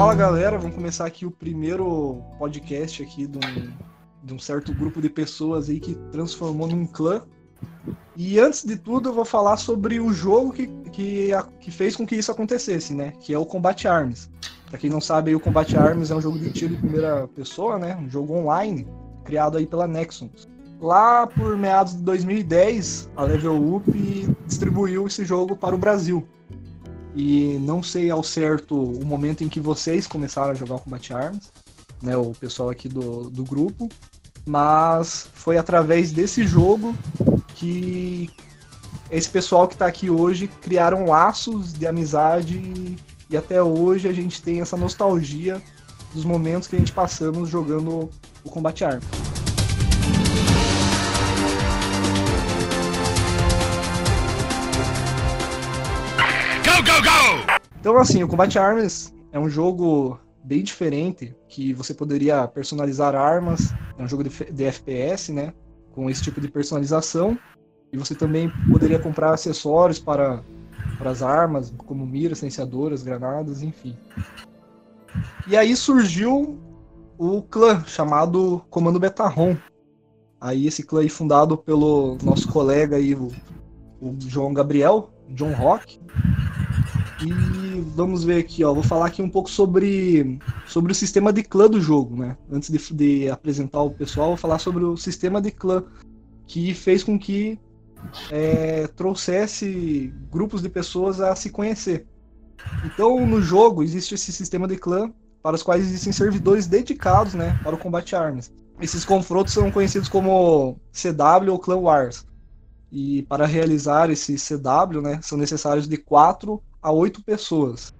Fala galera, vamos começar aqui o primeiro podcast aqui de um, de um certo grupo de pessoas aí que transformou num clã. E antes de tudo eu vou falar sobre o jogo que, que, que fez com que isso acontecesse, né? Que é o Combat Arms. Pra quem não sabe, o Combat Arms é um jogo de tiro em primeira pessoa, né? Um jogo online, criado aí pela Nexus. Lá por meados de 2010, a Level Up distribuiu esse jogo para o Brasil. E não sei ao certo o momento em que vocês começaram a jogar o Combat Arms, né, o pessoal aqui do, do grupo, mas foi através desse jogo que esse pessoal que está aqui hoje criaram laços de amizade e até hoje a gente tem essa nostalgia dos momentos que a gente passamos jogando o Combat Arms. Então, assim, o Combat Arms é um jogo bem diferente, que você poderia personalizar armas, é um jogo de, de FPS, né? Com esse tipo de personalização. E você também poderia comprar acessórios para, para as armas, como miras, silenciadoras, granadas, enfim. E aí surgiu o clã chamado Comando Betarom. Aí esse clã aí fundado pelo nosso colega aí, o, o João Gabriel, John Rock, e vamos ver aqui, ó. Vou falar aqui um pouco sobre, sobre o sistema de clã do jogo, né? Antes de, de apresentar o pessoal, vou falar sobre o sistema de clã que fez com que é, trouxesse grupos de pessoas a se conhecer. Então, no jogo existe esse sistema de clã para os quais existem servidores dedicados, né, para o combate armas. Esses confrontos são conhecidos como CW ou Clan Wars. E para realizar esse CW, né, são necessários de quatro a oito pessoas.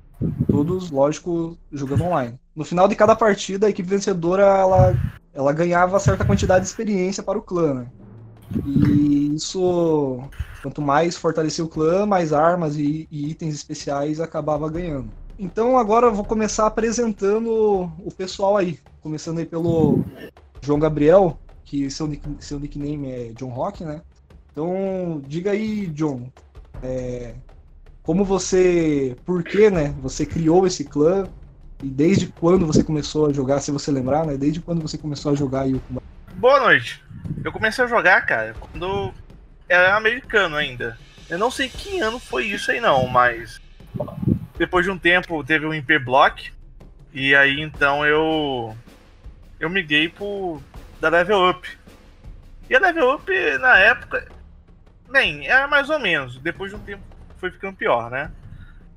Todos, lógico, jogando online. No final de cada partida, a equipe vencedora ela, ela ganhava certa quantidade de experiência para o clã. Né? E isso, quanto mais fortalecia o clã, mais armas e, e itens especiais acabava ganhando. Então agora eu vou começar apresentando o pessoal aí. Começando aí pelo João Gabriel, que seu, nick, seu nickname é John Rock, né? Então diga aí, John, é, como você, por que, né, você criou esse clã e desde quando você começou a jogar, se você lembrar, né, desde quando você começou a jogar o Boa noite. Eu comecei a jogar, cara, quando era americano ainda. Eu não sei que ano foi isso aí não, mas depois de um tempo teve o Imper Block e aí então eu eu migrei pro da Level Up. E a Level Up na época, bem, era mais ou menos. Depois de um tempo foi ficando pior, né?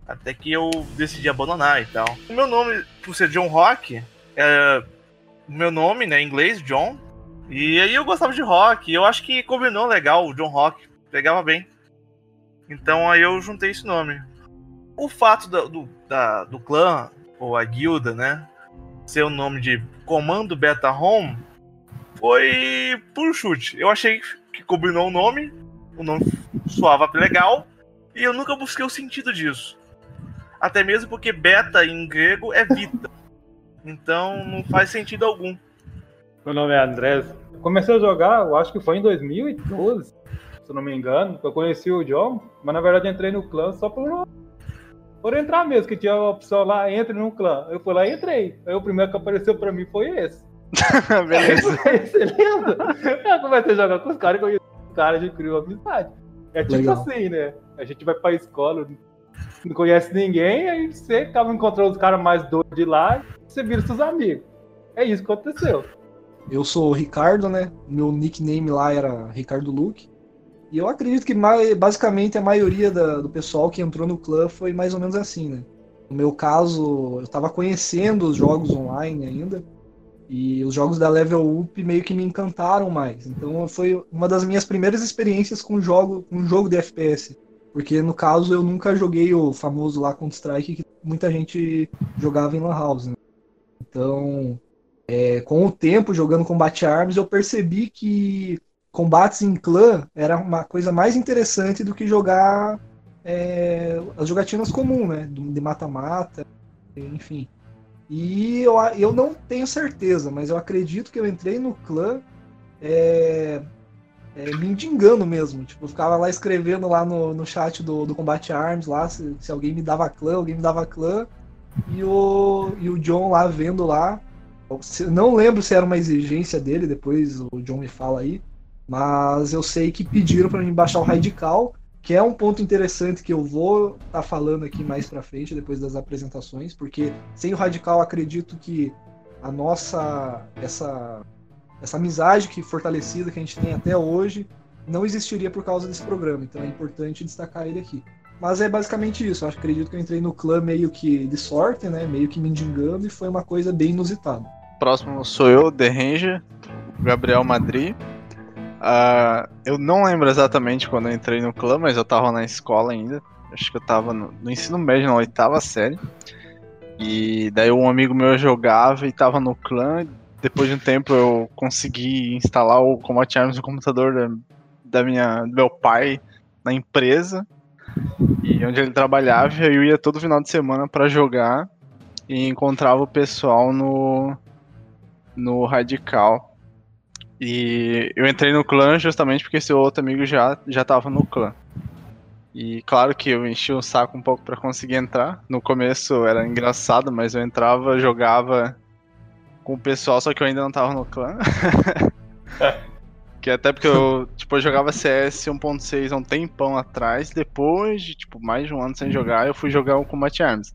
Até que eu decidi abandonar e tal. O meu nome, por ser John Rock, é meu nome, né, em inglês, John. E aí eu gostava de rock, eu acho que combinou legal o John Rock, pegava bem. Então aí eu juntei esse nome. O fato do, do, da, do clã, ou a guilda, né, ser o nome de Comando Beta Home, foi por chute. Eu achei que combinou o nome, o nome soava legal, e eu nunca busquei o sentido disso. Até mesmo porque beta em grego é vita. Então não faz sentido algum. Meu nome é Andrés. comecei a jogar, eu acho que foi em 2012, se eu não me engano. Eu conheci o John, mas na verdade entrei no clã só por, por entrar mesmo, que tinha a opção lá, entre no clã. Eu fui lá e entrei. Aí o primeiro que apareceu pra mim foi esse. Beleza. Você lembra? Eu comecei a jogar com os caras e conheci os caras, a gente criou amizade. É tipo Legal. assim, né? A gente vai pra escola, não conhece ninguém, aí você acaba encontrando os caras mais doidos de lá você vira seus amigos. É isso que aconteceu. Eu sou o Ricardo, né? Meu nickname lá era Ricardo Luke. E eu acredito que basicamente a maioria da, do pessoal que entrou no clã foi mais ou menos assim, né? No meu caso, eu estava conhecendo os jogos online ainda. E os jogos da Level Up meio que me encantaram mais. Então foi uma das minhas primeiras experiências com jogo, com jogo de FPS. Porque no caso eu nunca joguei o famoso lá Counter Strike que muita gente jogava em Lan House. Né? Então, é, com o tempo jogando Combate Arms, eu percebi que combates em clã era uma coisa mais interessante do que jogar é, as jogatinas comuns, né? De mata-mata, enfim. E eu, eu não tenho certeza, mas eu acredito que eu entrei no clã é, é, me indigando mesmo. Tipo, eu ficava lá escrevendo lá no, no chat do, do Combate Arms, lá, se, se alguém me dava clã, alguém me dava clã. e o, e o John lá vendo lá. Não lembro se era uma exigência dele, depois o John me fala aí. Mas eu sei que pediram para mim baixar o Radical, que é um ponto interessante que eu vou estar tá falando aqui mais para frente, depois das apresentações, porque sem o Radical acredito que a nossa essa essa amizade que fortalecida que a gente tem até hoje não existiria por causa desse programa. Então é importante destacar ele aqui. Mas é basicamente isso. Eu acredito que eu entrei no clã meio que de sorte, né? Meio que mendigando e foi uma coisa bem inusitada. Próximo sou eu, The Ranger, Gabriel Madrid. Uh, eu não lembro exatamente quando eu entrei no clã, mas eu tava na escola ainda. Acho que eu tava no, no ensino médio, na oitava série. E daí um amigo meu jogava e tava no clã. Depois de um tempo eu consegui instalar o Combat Arms no computador da, da minha, do meu pai na empresa. E onde ele trabalhava, eu ia todo final de semana para jogar e encontrava o pessoal no no Radical. E eu entrei no clã justamente porque esse outro amigo já já tava no clã. E claro que eu enchi o saco um pouco para conseguir entrar. No começo era engraçado, mas eu entrava, jogava com o pessoal, só que eu ainda não tava no clã. Que até porque eu, tipo, eu jogava CS 1.6 há um tempão atrás, depois de, tipo, mais de um ano sem jogar, eu fui jogar o Combat Arms.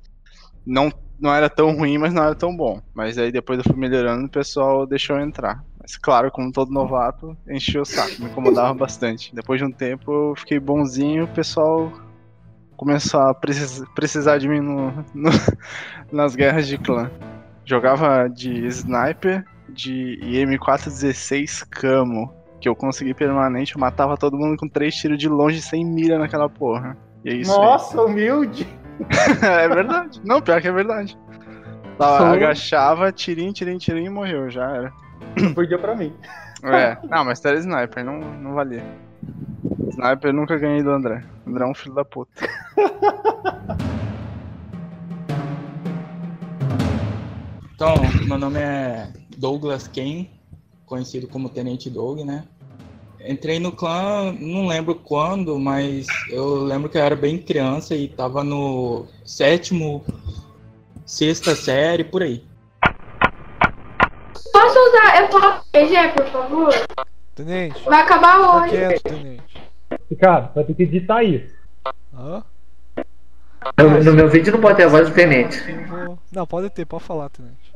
Não, não era tão ruim, mas não era tão bom. Mas aí depois eu fui melhorando e o pessoal deixou eu entrar. Mas claro, como todo novato, encheu o saco, me incomodava bastante. Depois de um tempo eu fiquei bonzinho, o pessoal começou a precis precisar de mim no, no, nas guerras de clã. Jogava de sniper, de M416 Camo que eu consegui permanente, eu matava todo mundo com três tiros de longe sem mira naquela porra. E é isso Nossa, aí. humilde! é verdade. Não, pior que é verdade. Tava, agachava, tirinho, tirinho, tirinho e morreu, já era. Perdia pra mim. É, não, mas era sniper, não, não valia. Sniper nunca ganhei do André. O André é um filho da puta. Então, meu nome é Douglas Kane, conhecido como Tenente Doug, né? Entrei no clã, não lembro quando, mas eu lembro que eu era bem criança e tava no sétimo, sexta série, por aí. Posso usar? Eu posso PG, por favor? Tenente. Vai acabar Tá hoje. quieto, tenente. Cara, vai ter que editar isso. Hã? No, no meu vídeo não pode ter a voz do tenente. Não, pode ter, pode falar, tenente.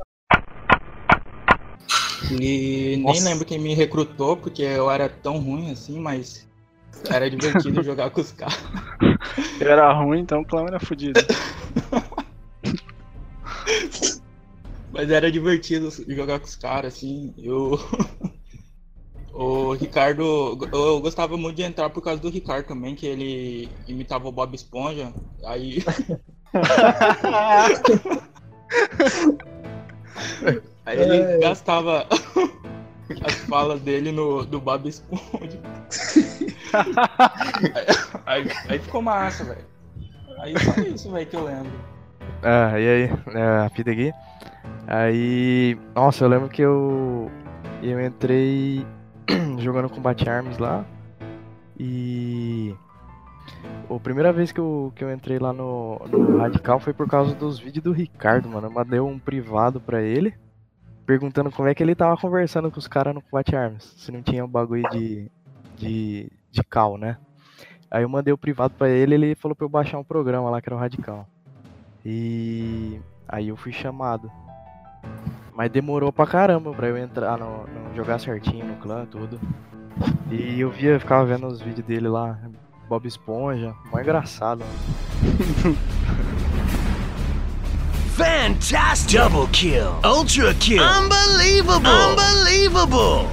E nem Nossa. lembro quem me recrutou, porque eu era tão ruim assim, mas era divertido jogar com os caras. Eu era ruim, então o clã era fudido. Mas era divertido jogar com os caras, assim. Eu. O Ricardo. Eu gostava muito de entrar por causa do Ricardo também, que ele imitava o Bob Esponja. Aí. Aí ele gastava as falas dele no, do Bob Esponja. aí, aí ficou massa, velho. Aí só isso, velho, que eu lembro. Ah, e aí, é, a fita aqui. Aí, nossa, eu lembro que eu eu entrei jogando Combat Arms lá. E a primeira vez que eu, que eu entrei lá no, no Radical foi por causa dos vídeos do Ricardo, mano. Eu mandei um privado pra ele, perguntando como é que ele tava conversando com os caras no Combat Arms, se não tinha um bagulho de, de, de cal, né? Aí eu mandei o privado pra ele ele falou pra eu baixar um programa lá que era o Radical. E aí eu fui chamado. Mas demorou pra caramba pra eu entrar no, no- jogar certinho no clã, tudo. E eu via, ficava vendo os vídeos dele lá, Bob Esponja, mó engraçado. Fantastic! Double kill! Ultra kill! Unbelievable! Unbelievable!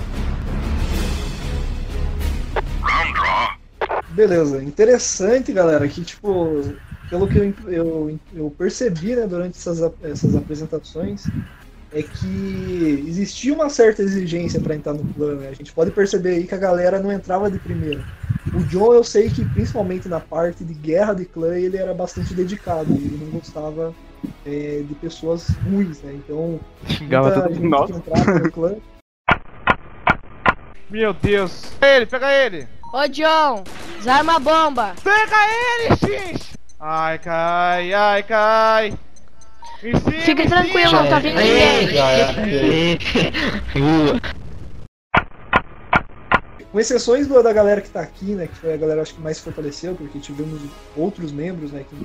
Beleza, interessante, galera, que tipo, pelo que eu, eu, eu percebi né, durante essas, essas apresentações, é que existia uma certa exigência para entrar no clã. Né? A gente pode perceber aí que a galera não entrava de primeira. O John, eu sei que principalmente na parte de guerra de clã, ele era bastante dedicado, ele não gostava é, de pessoas ruins, né? Então, Xingava todo mundo. que entrava no clã Meu Deus. Pega ele, pega ele. Ô John, desarma a bomba. Pega ele, X. Ai, cai, ai, cai. Fique tranquilo, não tá vindo ninguém. Com exceções do- da galera que tá aqui, né? Que foi a galera acho que mais fortaleceu, porque tivemos outros membros, né? Que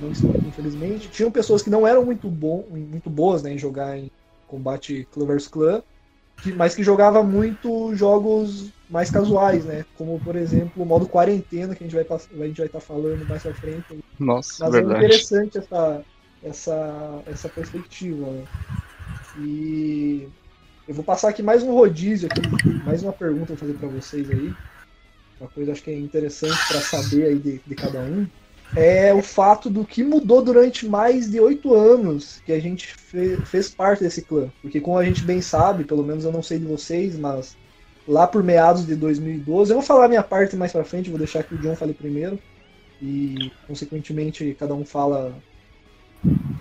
não estão aqui, infelizmente. Tinham pessoas que não eram muito, bom, muito boas né, em jogar em combate clã vs clã, que- mas que jogava muito jogos mais casuais, né? Como, por exemplo, o modo quarentena, que a gente vai a gente vai estar falando mais pra frente. Nossa, Mas é verdade. interessante essa, essa, essa perspectiva. Né? E eu vou passar aqui mais um rodízio, aqui, mais uma pergunta pra fazer para vocês aí. Uma coisa acho que é interessante para saber aí de, de cada um. É o fato do que mudou durante mais de oito anos que a gente fe- fez parte desse clã. Porque como a gente bem sabe, pelo menos eu não sei de vocês, mas lá por meados de 2012, eu vou falar minha parte mais pra frente, vou deixar que o John fale primeiro e consequentemente cada um fala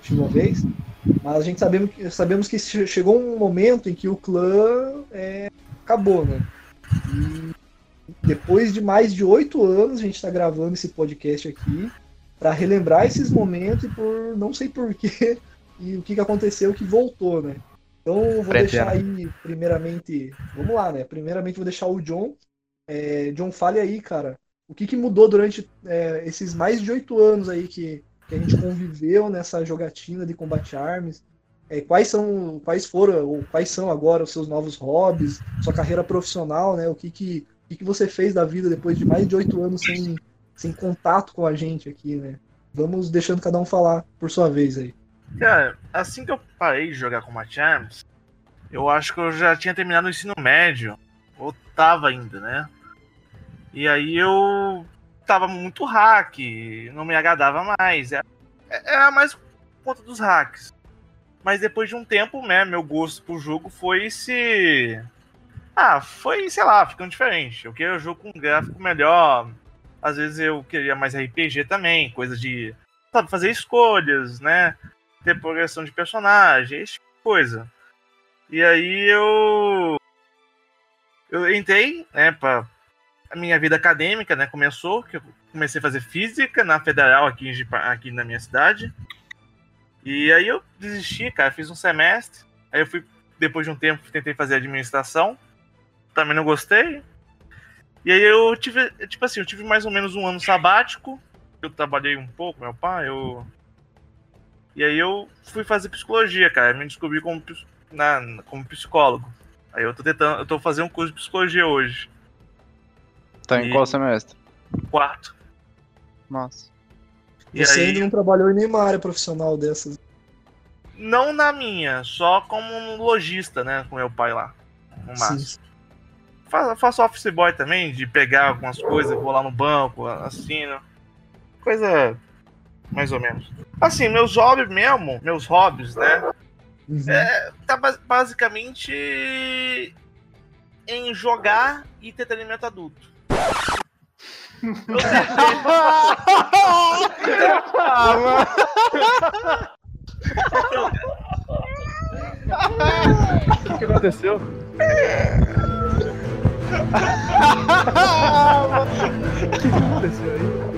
de uma vez. Mas a gente sabemos que, sabemos que che- chegou um momento em que o clã é, acabou, né? E depois de mais de oito anos a gente está gravando esse podcast aqui para relembrar esses momentos e por não sei porquê e o que, que aconteceu que voltou, né? Então eu vou Pretendo. deixar aí primeiramente, vamos lá, né? Primeiramente vou deixar o John. É, John, fale aí, cara, o que, que mudou durante é, esses mais de oito anos aí que, que a gente conviveu nessa jogatina de combate arms? É, quais são, quais foram, ou quais são agora os seus novos hobbies, sua carreira profissional, né? O que que, o que, você fez da vida depois de mais de oito anos sem, sem contato com a gente aqui, né? Vamos deixando cada um falar por sua vez aí. Cara, assim que eu parei de jogar Combat Arms, eu acho que eu já tinha terminado o ensino médio. Ou tava ainda, né? E aí eu tava muito hack, não me agradava mais. Era, era mais por conta dos hacks. Mas depois de um tempo, né, meu gosto pro jogo foi se. Ah, foi, sei lá, ficando diferente. Eu queria um jogo com gráfico melhor. Às vezes eu queria mais RPG também, coisa de. Sabe, fazer escolhas, né? ter progressão de personagem, esse tipo de coisa. E aí eu eu entrei, né, para a minha vida acadêmica, né, começou, que eu comecei a fazer física na Federal aqui em aqui na minha cidade. E aí eu desisti, cara, fiz um semestre. Aí eu fui depois de um tempo tentei fazer administração. Também não gostei. E aí eu tive, tipo assim, eu tive mais ou menos um ano sabático. Eu trabalhei um pouco, meu pai, eu e aí eu fui fazer psicologia, cara. Me descobri como, na, como psicólogo. Aí eu tô tentando, eu tô fazendo um curso de psicologia hoje. Tá em E- qual semestre? Quarto. Nossa. E Você aí- ainda não trabalhou em nenhuma área profissional dessas. Não na minha, só como um lojista, né? Com meu pai lá. No. Faço, faço office boy também, de pegar algumas coisas, vou lá no banco, assino. Coisa mais ou menos. Assim, meus hobbies mesmo, meus hobbies, né? É, tá bas- basicamente em jogar e entretenimento adulto. Ah, mano. O que aconteceu? O que aconteceu aí?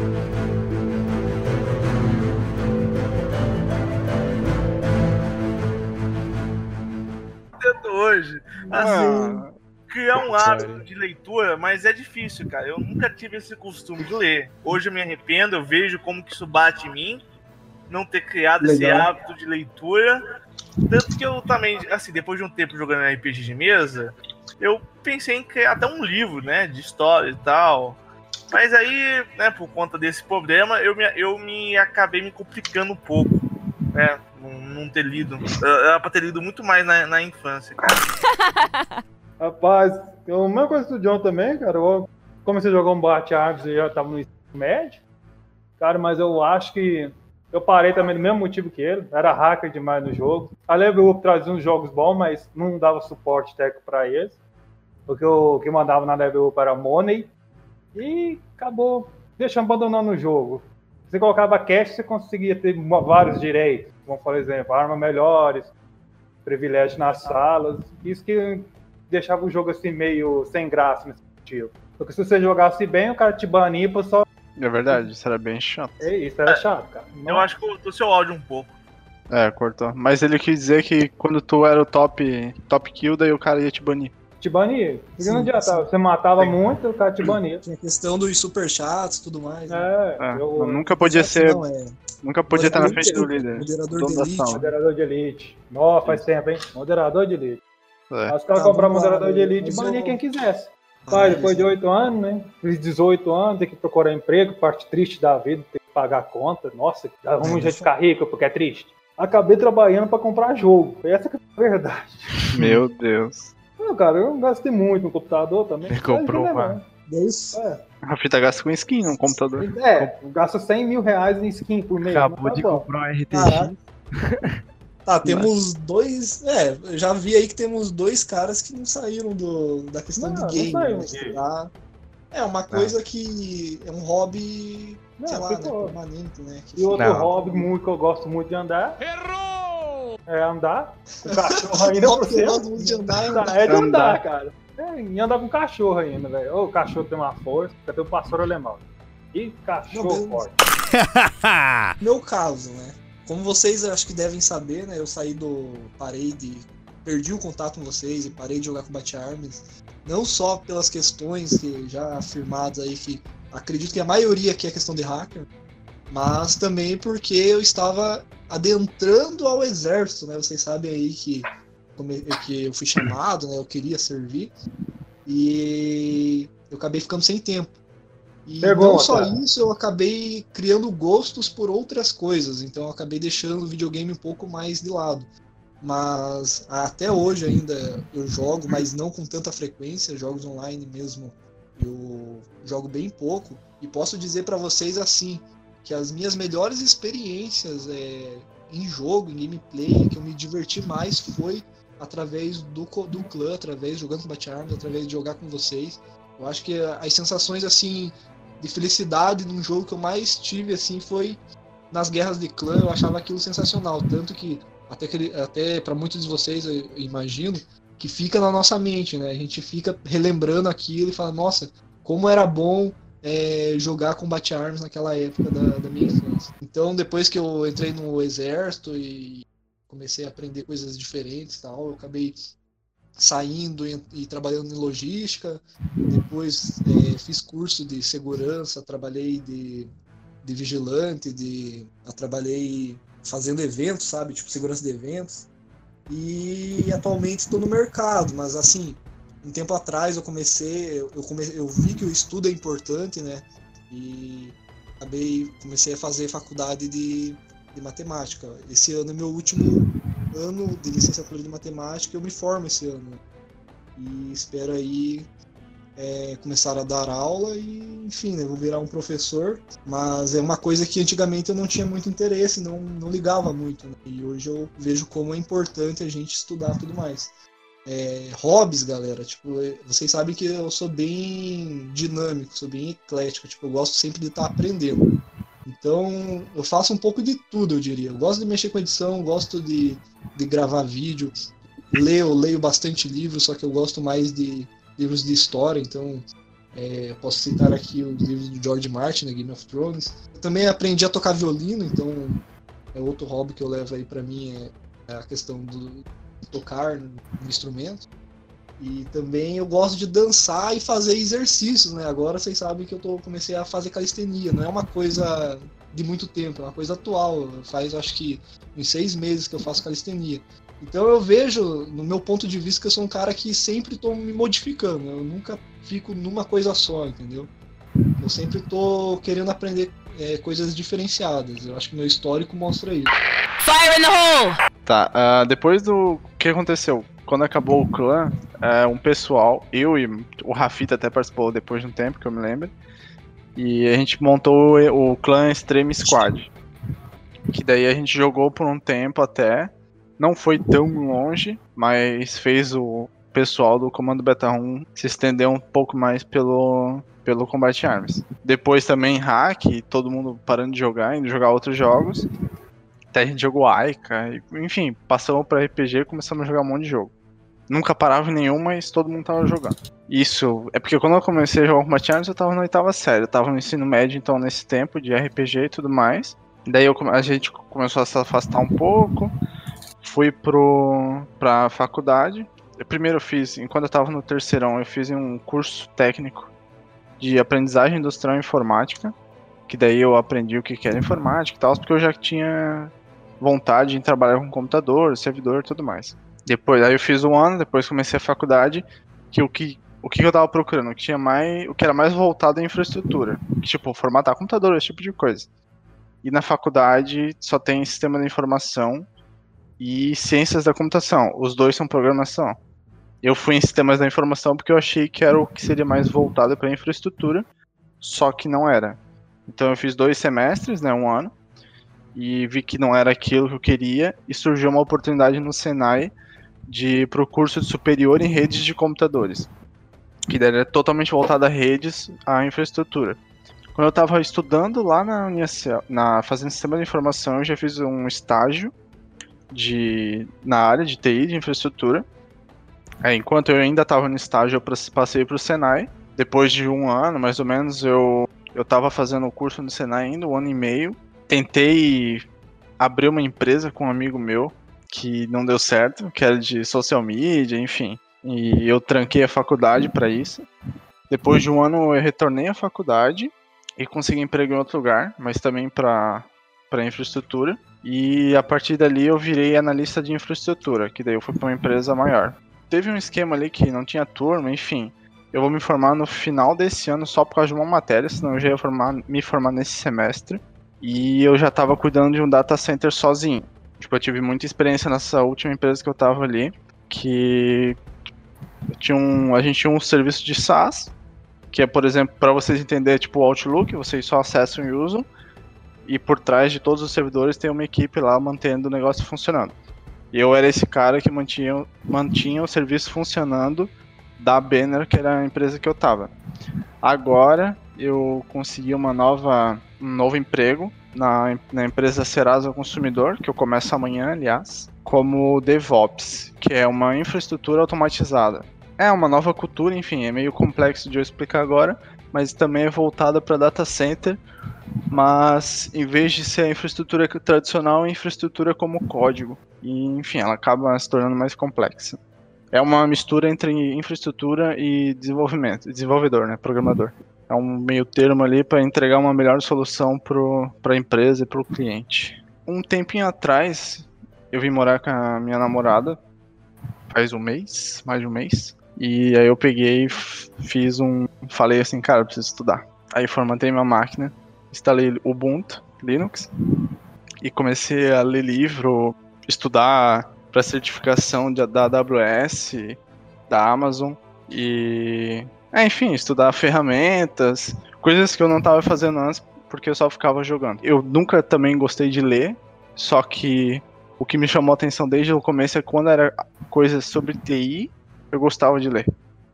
tento hoje. Assim, criar um hábito de leitura, mas é difícil, cara. Eu nunca tive esse costume de ler. Hoje eu me arrependo, eu vejo como que isso bate em mim, não ter criado esse Legal. hábito de leitura. Tanto que eu também, assim, depois de um tempo jogando RPG de mesa, eu pensei em criar até um livro, né, de história e tal. Mas aí, né, por conta desse problema, eu me, eu me acabei me complicando um pouco, né, não, não ter lido. Era pra ter lido muito mais na, na infância, cara. Rapaz, eu, a mesma coisa do John também, cara. Eu comecei a jogar um Bate Arms e já tava no médio. Cara, mas eu acho que eu parei também do mesmo motivo que ele. Era hacker demais no jogo. A Level Up trazia uns jogos bons, mas não dava suporte técnico pra eles. O que mandava na Level Up era Money. E acabou deixando abandonando o jogo. Você colocava cash, você conseguia ter vários direitos. Como, por exemplo, armas melhores, privilégio nas salas. Isso que deixava o jogo assim meio sem graça nesse sentido. Porque se você jogasse bem, o cara te bania pra só. É verdade, isso era bem chato. É isso, era chato, cara. Eu acho que eu tô seu áudio um pouco. É, cortou. Mas ele quis dizer que quando tu era o top, top kill, daí o cara ia te banir. Te bania. Porque Sim, não adiantava. Você matava muito, o cara te bania. Tinha questão dos superchats e tudo mais. né? É, É, eu, nunca podia ser. não, é Nunca podia estar na frente do líder. Moderador de elite. moderador de elite. Nossa, faz tempo, hein? Moderador de elite. É. Caras Tá, compraram vamos lá, moderador de elite e bania eu- quem quisesse. Pai, depois de. 8 anos, né? Fiz 18 anos, tem que procurar emprego, parte triste da vida, tem que pagar a conta. Nossa, dá ruim É, já de ficar rico porque é triste. Acabei trabalhando pra comprar jogo. Essa que é a verdade. Meu Deus. Não, cara, eu gastei muito no computador também. Ele comprou uma- né, Dois. É, A fita gasta com skin no computador. é gasta 100 mil reais em skin por mês. Acabou mas de tá bom. comprar um RTX. Tá, temos dois. É, eu já vi aí que temos dois caras que não saíram do, da questão Não, de não game. saíram. né? É uma coisa que é um hobby, Não, sei lá, né, permanente, né? que E outro Não. hobby muito que eu gosto muito de andar. Errou! É andar. Com cachorro ainda cima. gosto muito de andar é andar. É de andar, Andar. cara. É, e andar com cachorro ainda, velho. Ô, O cachorro tem uma força, cadê o pastor alemão? E cachorro Não, forte. meu caso, né? Como vocês acho que devem saber, né? Eu saí do. parei de. perdi o contato com vocês e parei de jogar com Arms. Não só pelas questões que já afirmadas aí, que acredito que a maioria aqui é questão de hacker, mas também porque eu estava adentrando ao exército, né? Vocês sabem aí que, que eu fui chamado, né? Eu queria servir. E eu acabei ficando sem tempo. E Pergunta. não só isso, eu acabei criando gostos por outras coisas. Então eu acabei deixando o videogame um pouco mais de lado. Mas até hoje ainda eu jogo, mas não com tanta frequência, jogos online mesmo. Eu jogo bem pouco e posso dizer para vocês assim que as minhas melhores experiências é, em jogo, em gameplay, que eu me diverti mais foi através do, do clã, através jogando com Arms, através de jogar com vocês. Eu acho que as sensações assim de felicidade num jogo que eu mais tive assim foi nas guerras de clã. Eu achava aquilo sensacional, tanto que até que até para muitos de vocês eu imagino que fica na nossa mente, né? A gente fica relembrando aquilo e fala, nossa, como era bom é, jogar Combat Arms naquela época da, da minha infância. Então, depois que eu entrei no exército e comecei a aprender coisas diferentes tal, eu acabei saindo e, e trabalhando em logística. Depois é, fiz curso de segurança, trabalhei de, de vigilante, de, trabalhei fazendo eventos, sabe? Tipo, segurança de eventos. E atualmente estou no mercado, mas assim, um tempo atrás eu comecei, eu, come, eu vi que o estudo é importante, né? E acabei, comecei a fazer faculdade de, de matemática. Esse ano é meu último ano de licenciatura de matemática, eu me formo esse ano. E espero aí é, começar a dar aula e, enfim, né, vou virar um professor. Mas é uma coisa que antigamente eu não tinha muito interesse, não, não ligava muito. né? E hoje eu vejo como é importante a gente estudar tudo mais. É, hobbies, galera, tipo, é, vocês sabem que eu sou bem dinâmico, sou bem eclético, tipo, eu gosto sempre de estar aprendendo. Então, eu faço um pouco de tudo, eu diria. Eu gosto de mexer com edição, gosto de, de gravar vídeo, leio, leio bastante livros, só que eu gosto mais de livros de história, então é, eu posso citar aqui os livros do George Martin, né, Game of Thrones. Eu também aprendi a tocar violino, então é outro hobby que eu levo aí pra mim é a questão do tocar no instrumento. E também eu gosto de dançar e fazer exercícios, né? Agora vocês sabem que eu tô, comecei a fazer calistenia. Não é uma coisa de muito tempo, é uma coisa atual. Faz acho que uns seis meses que eu faço calistenia. Então eu vejo, no meu ponto de vista, que eu sou um cara que sempre tô me modificando. Eu nunca fico numa coisa só, entendeu? Eu sempre tô querendo aprender é, coisas diferenciadas. Eu acho que meu histórico mostra isso. Fire in the hole! Tá, ah, depois do que aconteceu, quando acabou o clã, é, um pessoal, eu e o Rafita até participou depois de um tempo, que eu me lembro, e a gente montou o clã Extreme Squad. Que daí a gente jogou por um tempo até, não foi tão longe, mas fez o pessoal do Comando Beta 1 se estender um pouco mais pelo, pelo Combat Arms. Depois também hack, todo mundo parando de jogar, indo jogar outros jogos. Até a gente jogou Aika, enfim, passamos pra RPG e começamos a jogar um monte de jogo. Nunca parava em nenhum, mas todo mundo tava jogando. Isso, é porque quando eu comecei a jogar Combat Arms, eu tava na oitava série, eu tava no ensino médio, então nesse tempo de RPG e tudo mais. Daí eu a gente começou a se afastar um pouco, fui pro, pra faculdade. Eu primeiro eu fiz, enquanto eu tava no terceirão, eu fiz um curso técnico de aprendizagem industrial e informática, que daí eu aprendi o que era informática e tal, porque eu já tinha vontade em trabalhar com computador, servidor e tudo mais. Depois, aí eu fiz um ano, depois comecei a faculdade, que o que o que eu tava procurando, o que tinha mais, o que era mais voltado à infraestrutura, tipo formatar computador, esse tipo de coisa. E na faculdade só tem sistema de informação e ciências da computação. Os dois são programação. Eu fui em sistemas da informação porque eu achei que era o que seria mais voltado para infraestrutura, só que não era. Então eu fiz dois semestres, né, um ano, e vi que não era aquilo que eu queria e surgiu uma oportunidade no Senai de ir pro curso de superior em redes de computadores, que era totalmente voltado a redes, à infraestrutura. Quando eu estava estudando lá na Unicel, na fazendo sistema de informação, eu já fiz um estágio de na área de TI, de infraestrutura. Enquanto eu ainda estava no estágio, eu passei para o Senai. Depois de um ano, mais ou menos, eu eu estava fazendo o curso no Senai ainda, um ano e meio. Tentei abrir uma empresa com um amigo meu que não deu certo, que era de social media, enfim. E eu tranquei a faculdade para isso. Depois de um ano, eu retornei à faculdade e consegui emprego em outro lugar, mas também para para infraestrutura. E a partir dali eu virei analista de infraestrutura, que daí eu fui para uma empresa maior. Teve um esquema ali que não tinha turma, enfim. Eu vou me formar no final desse ano só por causa de uma matéria, senão eu já ia formar, me formar nesse semestre. E eu já estava cuidando de um data center sozinho. Tipo, eu tive muita experiência nessa última empresa que eu tava ali, que tinha um, a gente tinha um serviço de SaaS, que é, por exemplo, para vocês entenderem, tipo o Outlook, vocês só acessam e usam, e por trás de todos os servidores tem uma equipe lá mantendo o negócio funcionando. E eu era esse cara que mantinha, mantinha o serviço funcionando da Banner, que era a empresa que eu tava. Agora eu consegui uma nova, um novo emprego na, na empresa Serasa Consumidor, que eu começo amanhã, aliás, como DevOps, que é uma infraestrutura automatizada. É uma nova cultura, enfim, é meio complexo de eu explicar agora, mas também é voltada para data center, mas em vez de ser a infraestrutura tradicional, é infraestrutura como código. E, enfim, ela acaba se tornando mais complexa. É uma mistura entre infraestrutura e desenvolvimento, desenvolvedor, né, programador. É um meio termo ali para entregar uma melhor solução para a empresa e para o cliente. Um tempinho atrás, eu vim morar com a minha namorada, faz um mês, mais de um mês. E aí eu peguei, fiz um. Falei assim, cara, preciso estudar. Aí formatei minha máquina, instalei Ubuntu, Linux, e comecei a ler livro, estudar para certificação da AWS, da Amazon, e. é, enfim, estudar ferramentas, coisas que eu não estava fazendo antes porque eu só ficava jogando. Eu nunca também gostei de ler, só que o que me chamou a atenção desde o começo é quando era coisas sobre TI, eu gostava de ler.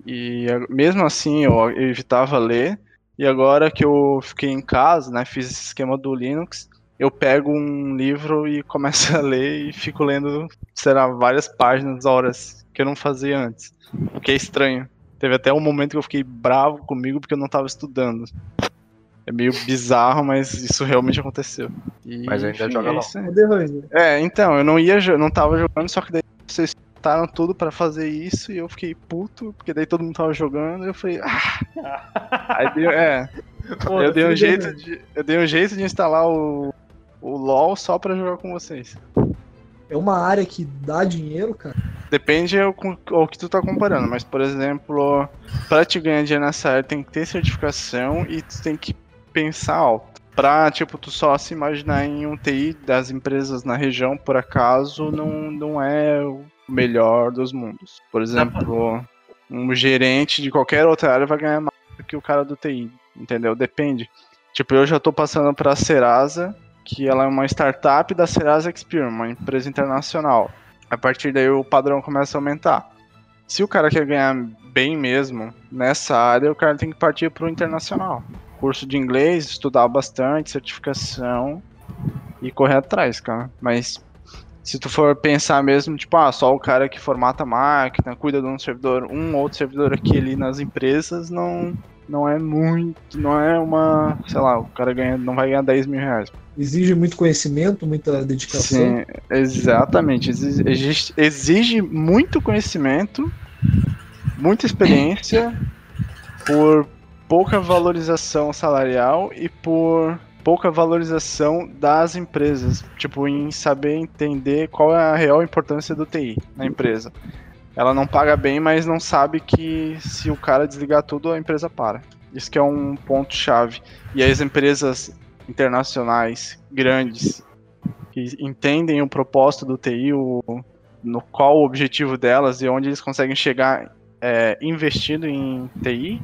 E eh, mesmo assim eu evitava ler. E agora que eu fiquei em casa, né, fiz esse esquema do Linux, eu pego um livro e começo a ler e fico lendo, será, várias páginas, horas, que eu não fazia antes. O que é estranho. Teve até um momento que eu fiquei bravo comigo porque eu não estava estudando. É meio bizarro, mas isso realmente aconteceu. E, Mas ainda enfim, joga é LOL. É, então, eu não ia, não tava jogando, só que daí vocês botaram tudo pra fazer isso e eu fiquei puto, porque daí todo mundo tava jogando e eu falei, ah. Aí deu, é. Eu dei um jeito de, eu dei um jeito de instalar o, o LoL só pra jogar com vocês. É uma área que dá dinheiro, cara. Depende ao que tu tá comparando, mas por exemplo, pra te ganhar dinheiro nessa área tem que ter certificação e tu tem que pensar alto. Pra, tipo, tu só se imaginar em um TI das empresas na região, por acaso, não, não é o melhor dos mundos. Por exemplo, um gerente de qualquer outra área vai ganhar mais do que o cara do TI, entendeu? Depende. Tipo, eu já tô passando pra Serasa, que ela é uma startup da Serasa Experian, uma empresa internacional. A partir daí o padrão começa a aumentar. Se o cara quer ganhar bem mesmo nessa área, o cara tem que partir pro internacional. Curso de inglês, estudar bastante, certificação e correr atrás, cara. Mas se tu for pensar mesmo, tipo, ah, só o cara que formata a máquina, cuida de um servidor, um outro servidor aqui ali nas empresas, não, não é muito, não é uma, sei lá, o cara ganha, não vai ganhar 10 mil reais. Exige muito conhecimento, muita dedicação. Sim, exatamente. Exige, exige- exige muito conhecimento, muita experiência, por pouca valorização salarial e por pouca valorização das empresas. Tipo, em saber entender qual é a real importância do TI na empresa. Ela não paga bem, mas não sabe que se o cara desligar tudo, a empresa para. Isso que é um ponto chave. E as empresas internacionais grandes que entendem o propósito do TI, o, no qual o objetivo delas e onde eles conseguem chegar é, investindo em TI,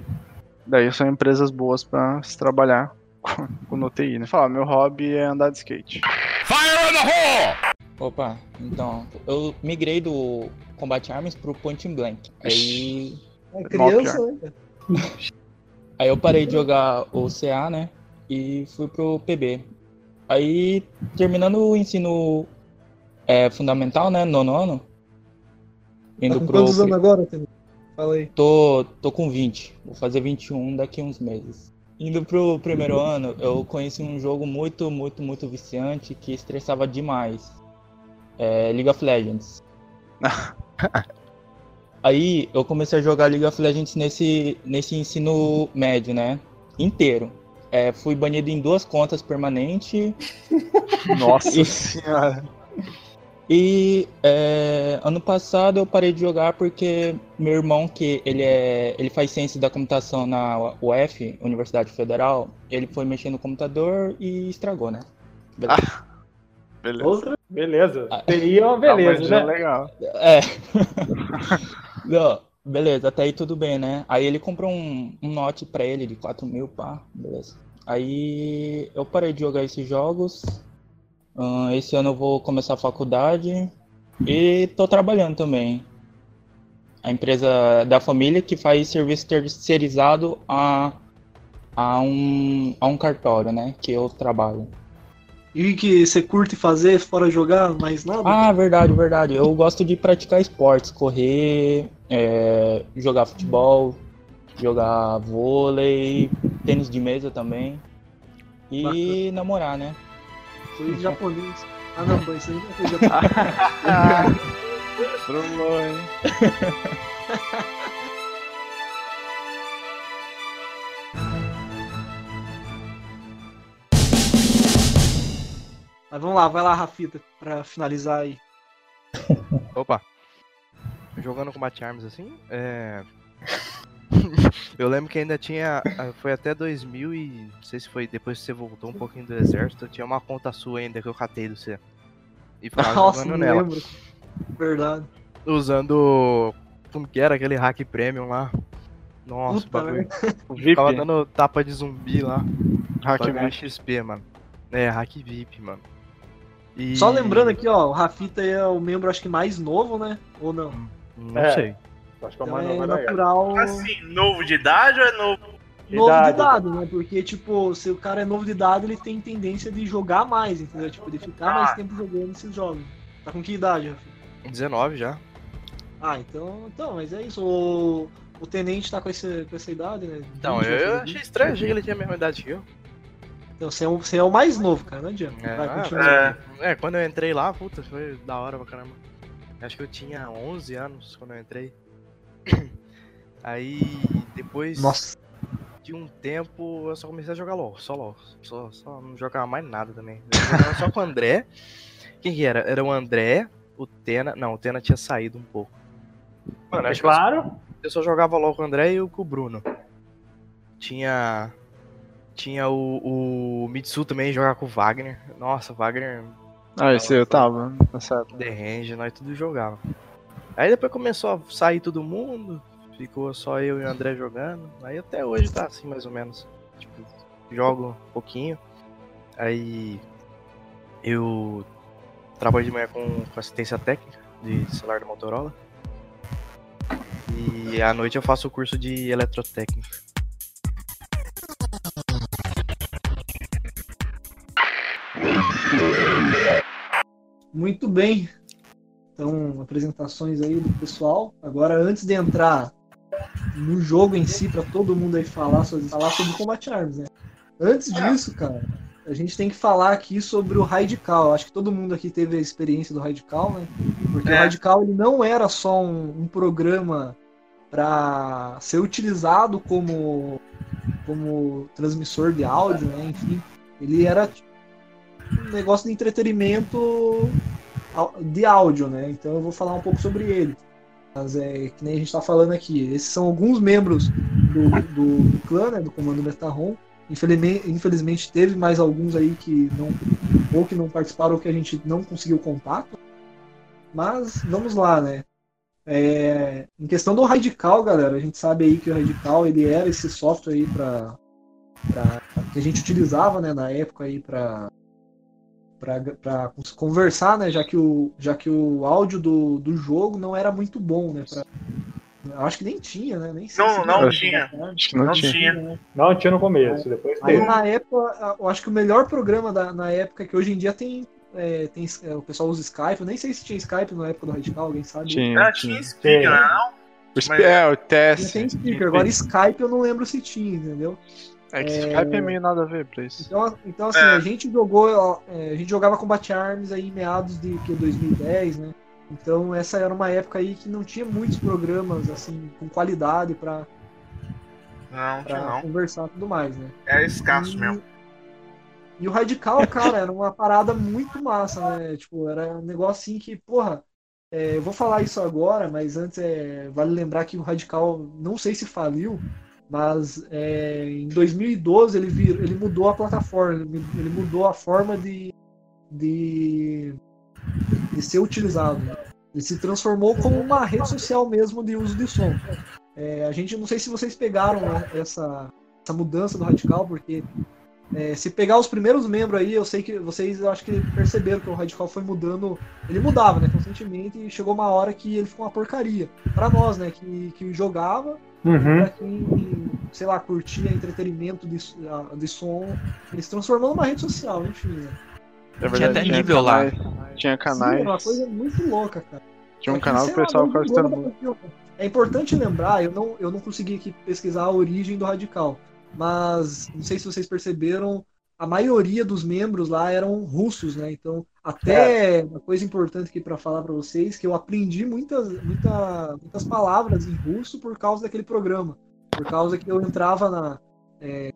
daí são empresas boas para se trabalhar com, com no TI, né? Falar, meu hobby é andar de skate. Fire in the hole! Opa, então, eu migrei do Combat Arms pro Point and Blank. Aí. É criança, né? Aí eu parei de jogar o CA, né? E fui pro PB. Aí, terminando o ensino é, fundamental, né? Nono ano. Indo Tá pro. quantos anos agora, Tenente? Fala aí. Tô, tô com 20. Vou fazer 21 daqui a uns meses. Indo pro primeiro ano, eu conheci um jogo muito, muito, muito viciante que estressava demais. É League of Legends. Aí eu comecei a jogar League of Legends nesse, nesse ensino médio, né? Inteiro. É, fui banido em duas contas permanente. Nossa E- senhora. E é, ano passado eu parei de jogar porque meu irmão, que ele é. ele faz ciência da computação na UF, Universidade Federal, ele foi mexer no computador e estragou, né? Beleza. Beleza. Beleza. Ah. Seria uma beleza, Tá, é né? legal. É. Não, beleza, até aí tudo bem, né? Aí ele comprou um, um Note pra ele de 4 mil, pá, beleza. Aí eu parei de jogar esses jogos. Ahn, esse ano eu vou começar a faculdade e tô trabalhando também. A empresa da família que faz serviço terceirizado a, a, um, a um cartório, né? Que eu trabalho. E o que você curte fazer fora jogar, mais nada? Ah, verdade, verdade. Eu gosto de praticar esportes, correr, é, jogar futebol, jogar vôlei, tênis de mesa também. E namorar, né? Foi japonês. Ah não, foi isso aí não foi japonês. Trolou, hein? Mas vamos lá, vai lá, Rafita, pra finalizar aí. Opa. Jogando Combat Arms assim, é... eu lembro que ainda tinha, ah, foi até 2000 e não sei se foi depois que você voltou um pouquinho do exército, tinha uma conta sua ainda que eu catei do você. E ficava Nossa, jogando não nela. lembro. Verdade. Usando, como que era, aquele hack premium lá. Nossa, Puta bagulho. Ficava VIP. dando tapa de zumbi lá. Hack VIP. XP, mano. É, hack VIP, mano. E... Só lembrando aqui, ó, o Rafita é o membro acho que mais novo, né? Ou não? Não É. sei. Acho que é o Então mais é novo, né? natural. Assim, novo de idade ou é novo? Novo Idade. de idade, né? Porque, tipo, se o cara é novo de idade, ele tem tendência de jogar mais, entendeu? Tipo, de ficar mais Ah. tempo jogando esses jogos. Tá com que idade, Rafita? 19 já. Ah, então, então, mas é isso. O, o tenente tá com, esse, com essa idade, né? Então, 20, eu, eu achei 20. estranho, achei que ele tinha a mesma idade que eu. Então, você é, o, você é o mais novo, cara, não adianta. É, Vai. É. É, quando eu entrei lá, puta, foi da hora pra caramba. Acho que eu tinha 11 anos quando eu entrei. Aí, depois Nossa. de um tempo, eu só comecei a jogar LOL, só LOL. Só, só não jogava mais nada também. Eu jogava só com o André. Quem que era? Era o André, o Tena. Não, o Tena tinha saído um pouco. Mano, É que eu só- claro. eu só jogava LOL com o André e o- com o Bruno. Tinha. Tinha o, o Mitsu também jogar com o Wagner. Nossa, Wagner Ah, esse eu tava, tá certo. The Range, nós tudo jogava. Aí depois começou a sair todo mundo, ficou só eu e o André jogando. Aí até hoje tá assim mais ou menos. Tipo, jogo um pouquinho. Aí eu trabalho de manhã com, com assistência técnica de celular da Motorola. E à noite eu faço o curso de eletrotécnica. Muito bem. Então, apresentações aí do pessoal. Agora, antes de entrar no jogo em si, pra todo mundo aí falar sobre, falar sobre Combat Arms, né? Antes disso, cara, a gente tem que falar aqui sobre o Radical. Acho que todo mundo aqui teve a experiência do Radical, né? Porque o É. Radical ele não era só um, um programa para ser utilizado como, como transmissor de áudio, né? Enfim, ele era um negócio de entretenimento de áudio, né? Então eu vou falar um pouco sobre ele. Mas é que nem a gente está falando aqui. Esses são alguns membros do, do, do clã, né? Do Comando Metaron. Infelizmente, infelizmente teve mais alguns aí que não ou que não participaram ou que a gente não conseguiu contato. Mas vamos lá, né? É, em questão do Radical, galera, a gente sabe aí que o Radical ele era esse software aí para que a gente utilizava, né, na época aí para para conversar, né, já que o já que o áudio do, do jogo não era muito bom, né, pra, eu acho que nem tinha, né, nem sei Não, se não tinha. que não, Não tinha. tinha. né? Não tinha no começo, depois Aí teve. na época, eu acho que o melhor programa da, na época, que hoje em dia tem, é, tem é, o pessoal usa Skype, eu nem sei se tinha Skype na época do Radical, alguém sabe? Tinha, Ah, tinha. tinha não? Mas- É, o teste. tem speaker, agora Skype eu não lembro se tinha, entendeu? É que Skype é meio nada a ver pra isso. Então, então assim, É. a gente jogou, ó, é, a gente jogava Combat Arms aí em meados de que, 2010, né? Então essa era uma época aí que não tinha muitos programas assim com qualidade pra Não, tinha pra não. conversar e tudo mais, né? É escasso E- mesmo. E o Radical, cara, era uma parada muito massa, né? Tipo, era um negócio assim que, porra, é, eu vou falar isso agora, mas antes é, vale lembrar que o Radical, não sei se faliu, mas é, em 2012 ele, vir, ele mudou a plataforma, ele, mudou a forma de, de, de ser utilizado. Ele se transformou como uma rede social mesmo de uso de som. É, a gente, não sei se vocês pegaram né, essa, essa mudança do Radical, porque é, se pegar os primeiros membros aí, eu sei que vocês acho que perceberam que o Radical foi mudando. Ele mudava, né, constantemente, e chegou uma hora que ele ficou uma porcaria. Pra nós, né, que, que jogava, Uhum. pra quem, sei lá, curtia entretenimento de, de som, ele se transformou numa rede social, enfim, né. É Tinha até nível lá. canais, Tinha Sim, canais. é uma coisa muito louca, cara. Tinha um canal que o pessoal lá, ficava pra- É importante lembrar, eu não, eu não consegui aqui pesquisar a origem do Radical, mas não sei se vocês perceberam, a maioria dos membros lá eram russos, né? Então, até uma coisa importante aqui para falar para vocês, que eu aprendi muitas, muita, muitas palavras em russo por causa daquele programa. Por causa que eu entrava na.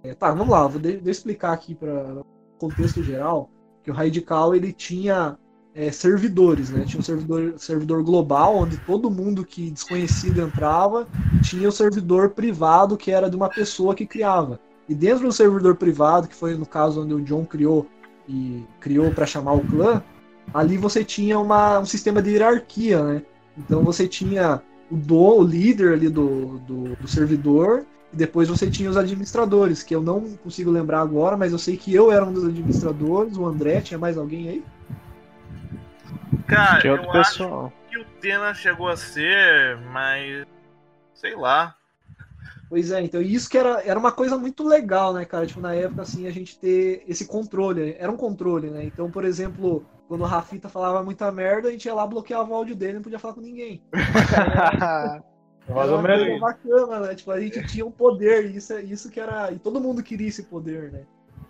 é, tá, vamos lá, vou de, eu explicar aqui para contexto geral, que o Radical ele tinha é, servidores, né? Tinha um servidor, servidor global, onde todo mundo que desconhecido entrava, tinha o servidor privado, que era de uma pessoa que criava. E dentro do servidor privado, que foi no caso onde o John criou e criou para chamar o clã, ali você tinha uma, um sistema de hierarquia, né? Então você tinha o do, o líder ali do, do, do servidor, e depois você tinha os administradores, que eu não consigo lembrar agora, mas eu sei que eu era um dos administradores, o André, tinha mais alguém aí? Cara, eu outro acho pessoal. que o Tena chegou a ser, mas. Sei lá. Pois é, então isso que era, era uma coisa muito legal, né, cara? Tipo, na época, assim, a gente ter esse controle. Era um controle, né? Então, por exemplo, quando o Rafita falava muita merda, a gente ia lá, bloqueava o áudio dele e não podia falar com ninguém. Era Mais ou uma coisa bacana, né? Tipo, a gente tinha um poder, isso, é- isso que era. E todo mundo queria esse poder, né?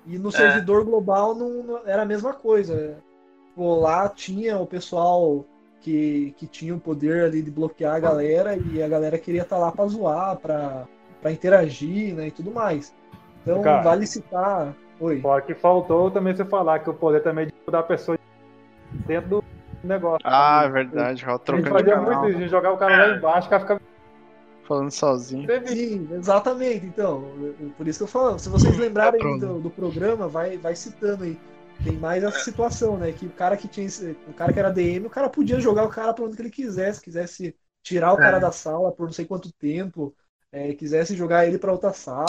E no servidor global não, não- era a mesma coisa. Pô, lá tinha o pessoal que, que tinha o poder ali de bloquear a galera e a galera queria estar lá pra zoar, pra, pra interagir, né? E tudo mais. Então Cara. vale citar. Oi. Só que faltou também você falar que o poder também de mudar a pessoa dentro do negócio. Ah, é verdade. Gente trocando de fazia canal. muito isso, gente jogava o cara lá embaixo, o cara ficava. Falando sozinho. Sim, exatamente. Então, por isso que eu falo, se vocês lembrarem Pronto. do, do programa, vai, vai citando aí. Tem mais essa situação, né? Que o cara que tinha. O cara que era DM, o cara podia jogar o cara pra onde que ele quisesse, quisesse tirar o cara É. da sala por não sei quanto tempo, é, quisesse jogar ele pra outra sala.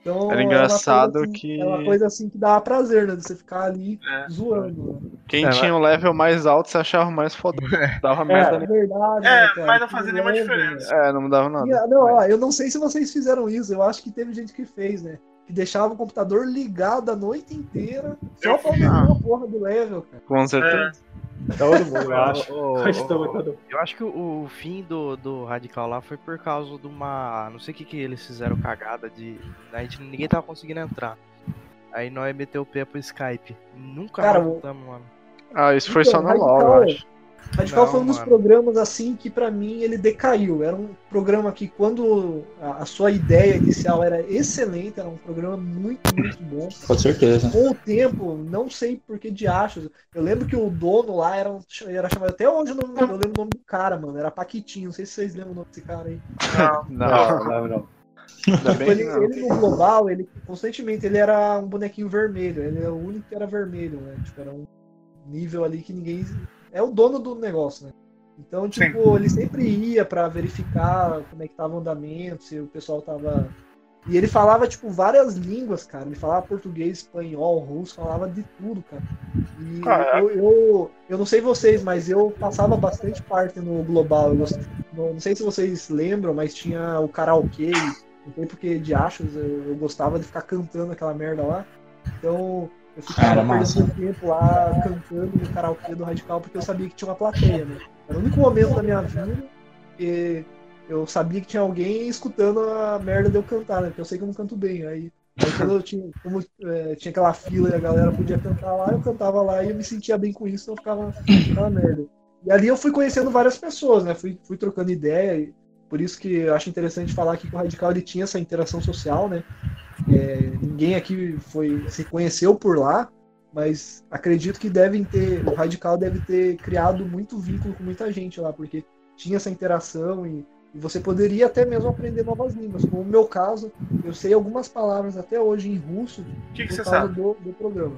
Então, Era é uma engraçado coisa assim- que- É uma coisa assim que dá prazer, né? De você ficar ali É. zoando. né? Quem É, tinha o level mais alto se achava mais foda. Dava merda É nem. verdade. É, né, mas não fazia nenhuma lembra, diferença. né? É, não mudava nada. E, Não, ó, eu não sei se vocês fizeram isso, eu acho que teve gente que fez, né? Que deixava o computador ligado a noite inteira só pra aumentar a porra do level, cara. Com certeza. É. Todo mundo, eu acho. Ô, Acho ô, mundo. Eu acho que o, fim do, do Radical lá foi por causa de uma. Não sei o que, que eles fizeram cagada de. A gente, ninguém tava conseguindo entrar. Aí nós meteu o pé pro Skype. Nunca Cara, mais o- voltamos, mano. Ah, isso foi Então, só no Radical- LoL, eu acho. Radical Não, foi um dos mano. programas assim que pra mim ele decaiu. Era um programa que quando a, a sua ideia inicial era excelente, era um programa muito, muito bom. Com certeza. Com o tempo, não sei por que de achos. Eu lembro que o dono lá era, um- era chamado até hoje, eu, não, eu lembro o nome do cara, mano. Era Paquitinho. Não sei se vocês lembram o nome desse cara aí. Não, Não, não, não. Tipo, ele, ele no global, ele constantemente ele era um bonequinho vermelho. Ele era o único que era vermelho, né? Tipo, era um nível ali que ninguém. É o dono do negócio, né? Então, tipo, ele sempre ia pra verificar como é que tava o andamento, se o pessoal tava. E ele falava, tipo, várias línguas, cara. Ele falava português, espanhol, russo, falava de tudo, cara. E Caraca. eu, eu, eu não sei vocês, mas eu passava bastante parte no global. Eu não, não sei se vocês lembram, mas tinha o karaokê. Não sei porque de achos eu, eu gostava de ficar cantando aquela merda lá. Então eu ficava perdendo tempo lá cantando no karaokê do Radical porque eu sabia que tinha uma plateia, né? Era o único momento da minha vida que eu sabia que tinha alguém escutando a merda de eu cantar, né? Porque eu sei que eu não canto bem. Aí, aí quando eu tinha, como, é, tinha aquela fila e a galera podia cantar lá, eu cantava lá e eu me sentia bem com isso, então eu ficava aquela merda. E ali eu fui conhecendo várias pessoas, né? Fui, fui trocando ideia, e por isso que eu acho interessante falar aqui que o Radical ele tinha essa interação social, né? É, ninguém aqui foi se conheceu por lá, mas acredito que devem ter, o Radical deve ter criado muito vínculo com muita gente lá, porque tinha essa interação e, e você poderia até mesmo aprender novas línguas. Como no meu caso, eu sei algumas palavras até hoje em russo O que, que por você causa sabe? do, do programa.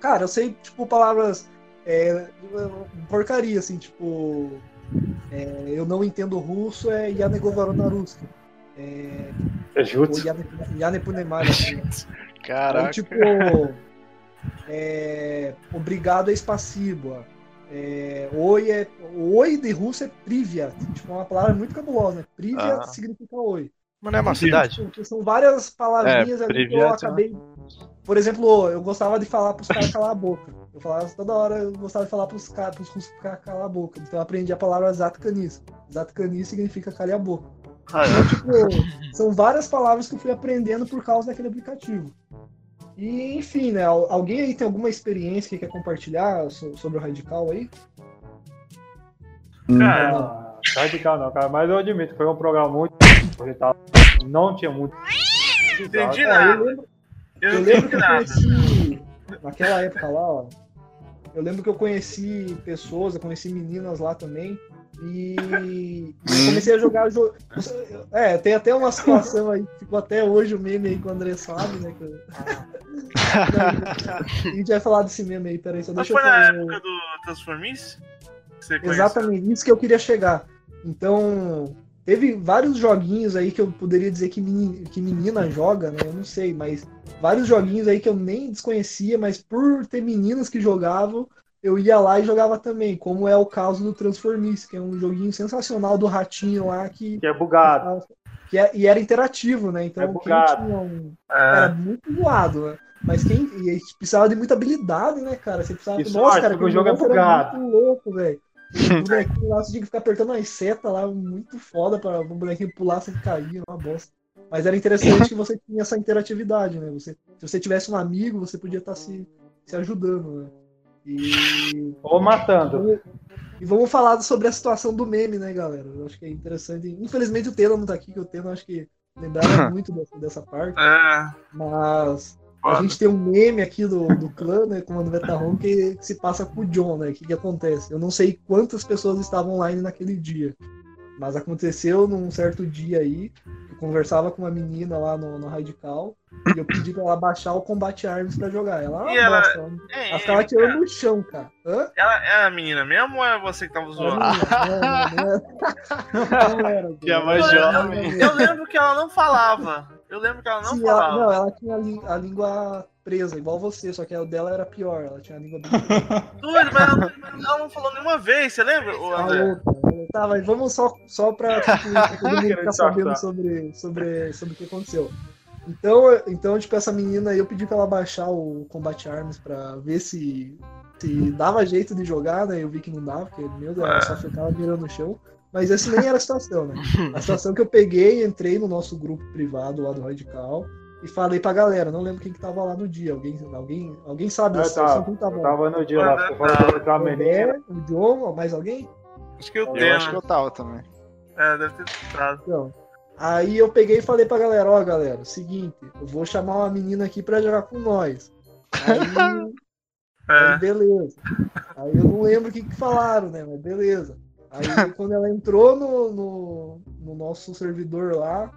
Cara, eu sei, tipo, palavras é, porcaria, assim, tipo. é, eu não entendo russo, é Yanegovarona Ruski. É, jutsu. Yane- Yanepunemari. Caraca. Então, tipo, é, obrigado é espacibo. É, oi é oi de russo é privyat. Tipo, é uma palavra muito cabulosa, né? Privyat Ah. significa oi. Mano, é uma cidade? tipo, São várias palavrinhas É, ali que eu acabei. Por exemplo, eu gostava de falar pros caras calar a boca. Eu falava toda hora, eu gostava de falar pros caras, pros russos calar a boca. Então eu aprendi a palavra Zatkanis. Zatkanis significa calhar a boca. Ah, Então, tipo, são várias palavras que eu fui aprendendo por causa daquele aplicativo. E, enfim, né? al- Alguém aí tem alguma experiência que quer compartilhar so- sobre o Radical aí? Cara, Ah, Radical não, cara. Mas eu admito que foi um programa muito. Não tinha muito. entendi É, eu nada. lembro, Eu eu lembro que eu nada. conheci, naquela época lá, ó. Eu lembro que eu conheci pessoas, eu conheci meninas lá também. E eu comecei a jogar jogo. É, tem até uma situação aí que ficou até hoje o meme aí que o André sabe, né? que eu- a gente vai falar desse meme aí, peraí, só Mas deixa foi eu na fazer. época do Transformice? Exatamente, isso que eu queria chegar. Então, teve vários joguinhos aí que eu poderia dizer que, meni- que menina joga, né? Eu não sei, mas vários joguinhos aí que eu nem desconhecia, mas por ter meninas que jogavam, eu ia lá e jogava também, como é o caso do Transformice, que é um joguinho sensacional do ratinho lá que. Que é bugado. que é- e era interativo, né? Então É quem bugado. tinha um. Era É, muito zoado, né? Mas quem e precisava de muita habilidade, né, cara? Você precisava. E Nossa, sorte, cara, porque o jogo é era bugado. muito louco, velho. O bonequinho lá, você tinha que ficar apertando as setas lá, muito foda para o bonequinho pular sem cair, uma bosta. Mas era interessante que você tinha essa interatividade, né? Você, se você tivesse um amigo, você podia estar se, se ajudando, né? E, Ou matando. e vamos falar sobre a situação do meme, né, galera? Eu acho que é interessante. Infelizmente o Taylor não tá aqui, que o Taylor acho que lembrava muito dessa, dessa parte. é. Mas a gente tem um meme aqui do, do clã, né, com o Vetarron, que se passa com o John, né? O que, que acontece? Eu não sei quantas pessoas estavam online naquele dia. Mas aconteceu num certo dia aí, conversava com uma menina lá no, no Radical, e eu pedi pra ela baixar o Combate Arms pra jogar. Ela, E ela- ela, É, ela ficava tirando no chão, cara. Hã? Ela é a menina mesmo ou é você que tava zoando? Não, não, não, não era. Que é mais jovem. Eu lembro que ela não falava. Eu lembro que ela não Sim, ela, falava. não, ela tinha a, a língua presa, igual você, só que a dela era pior. Ela tinha a língua bem Doido, mas ela, ela não falou nenhuma vez, você lembra? Falou. Tá, mas vamos só, só pra, tipo, todo mundo ficar sabendo sobre, sobre, sobre o que aconteceu. Então, então, tipo, essa menina aí, eu pedi pra ela baixar o Combat Arms pra ver se, se dava jeito de jogar, né? Eu vi que não dava, porque, meu Deus, ela só ficava mirando no chão. Mas essa nem era a situação, né? A situação que eu peguei, entrei no nosso grupo privado lá do Radical e falei pra galera, não lembro quem que tava lá no dia. Alguém, alguém, alguém sabe dessa situação? tava, tava no dia lá, ficou falando colocar a O menina. O John, mais alguém? Acho que eu Eu tenho. acho que eu tava também. É, deve ter entrado. Então, aí eu peguei e falei pra galera, ó, galera, seguinte, eu vou chamar uma menina aqui pra jogar com nós. Aí, aí beleza. Aí eu não lembro o que, que falaram, né? Mas beleza. Aí quando ela entrou no, no, no nosso servidor lá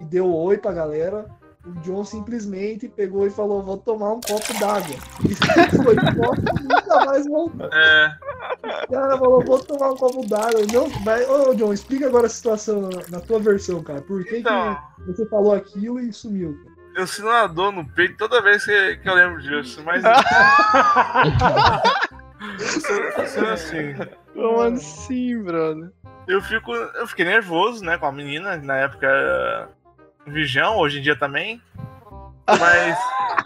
e deu oi pra galera, o John simplesmente pegou e falou, vou tomar um copo d'água. E foi embora e nunca mais voltou. É. O cara falou, vou tomar um copo d'água. Não, vai, ô John, explica agora a situação na, tua versão, cara. Por que, Então. que você falou aquilo e sumiu? cara? Eu sinto uma dor no peito toda vez que, que eu lembro disso, mas. Funciona- funciona assim. Como assim, brother? Eu fico. Eu fiquei nervoso, né, com a menina, na época era Vigião, hoje em dia também. Mas.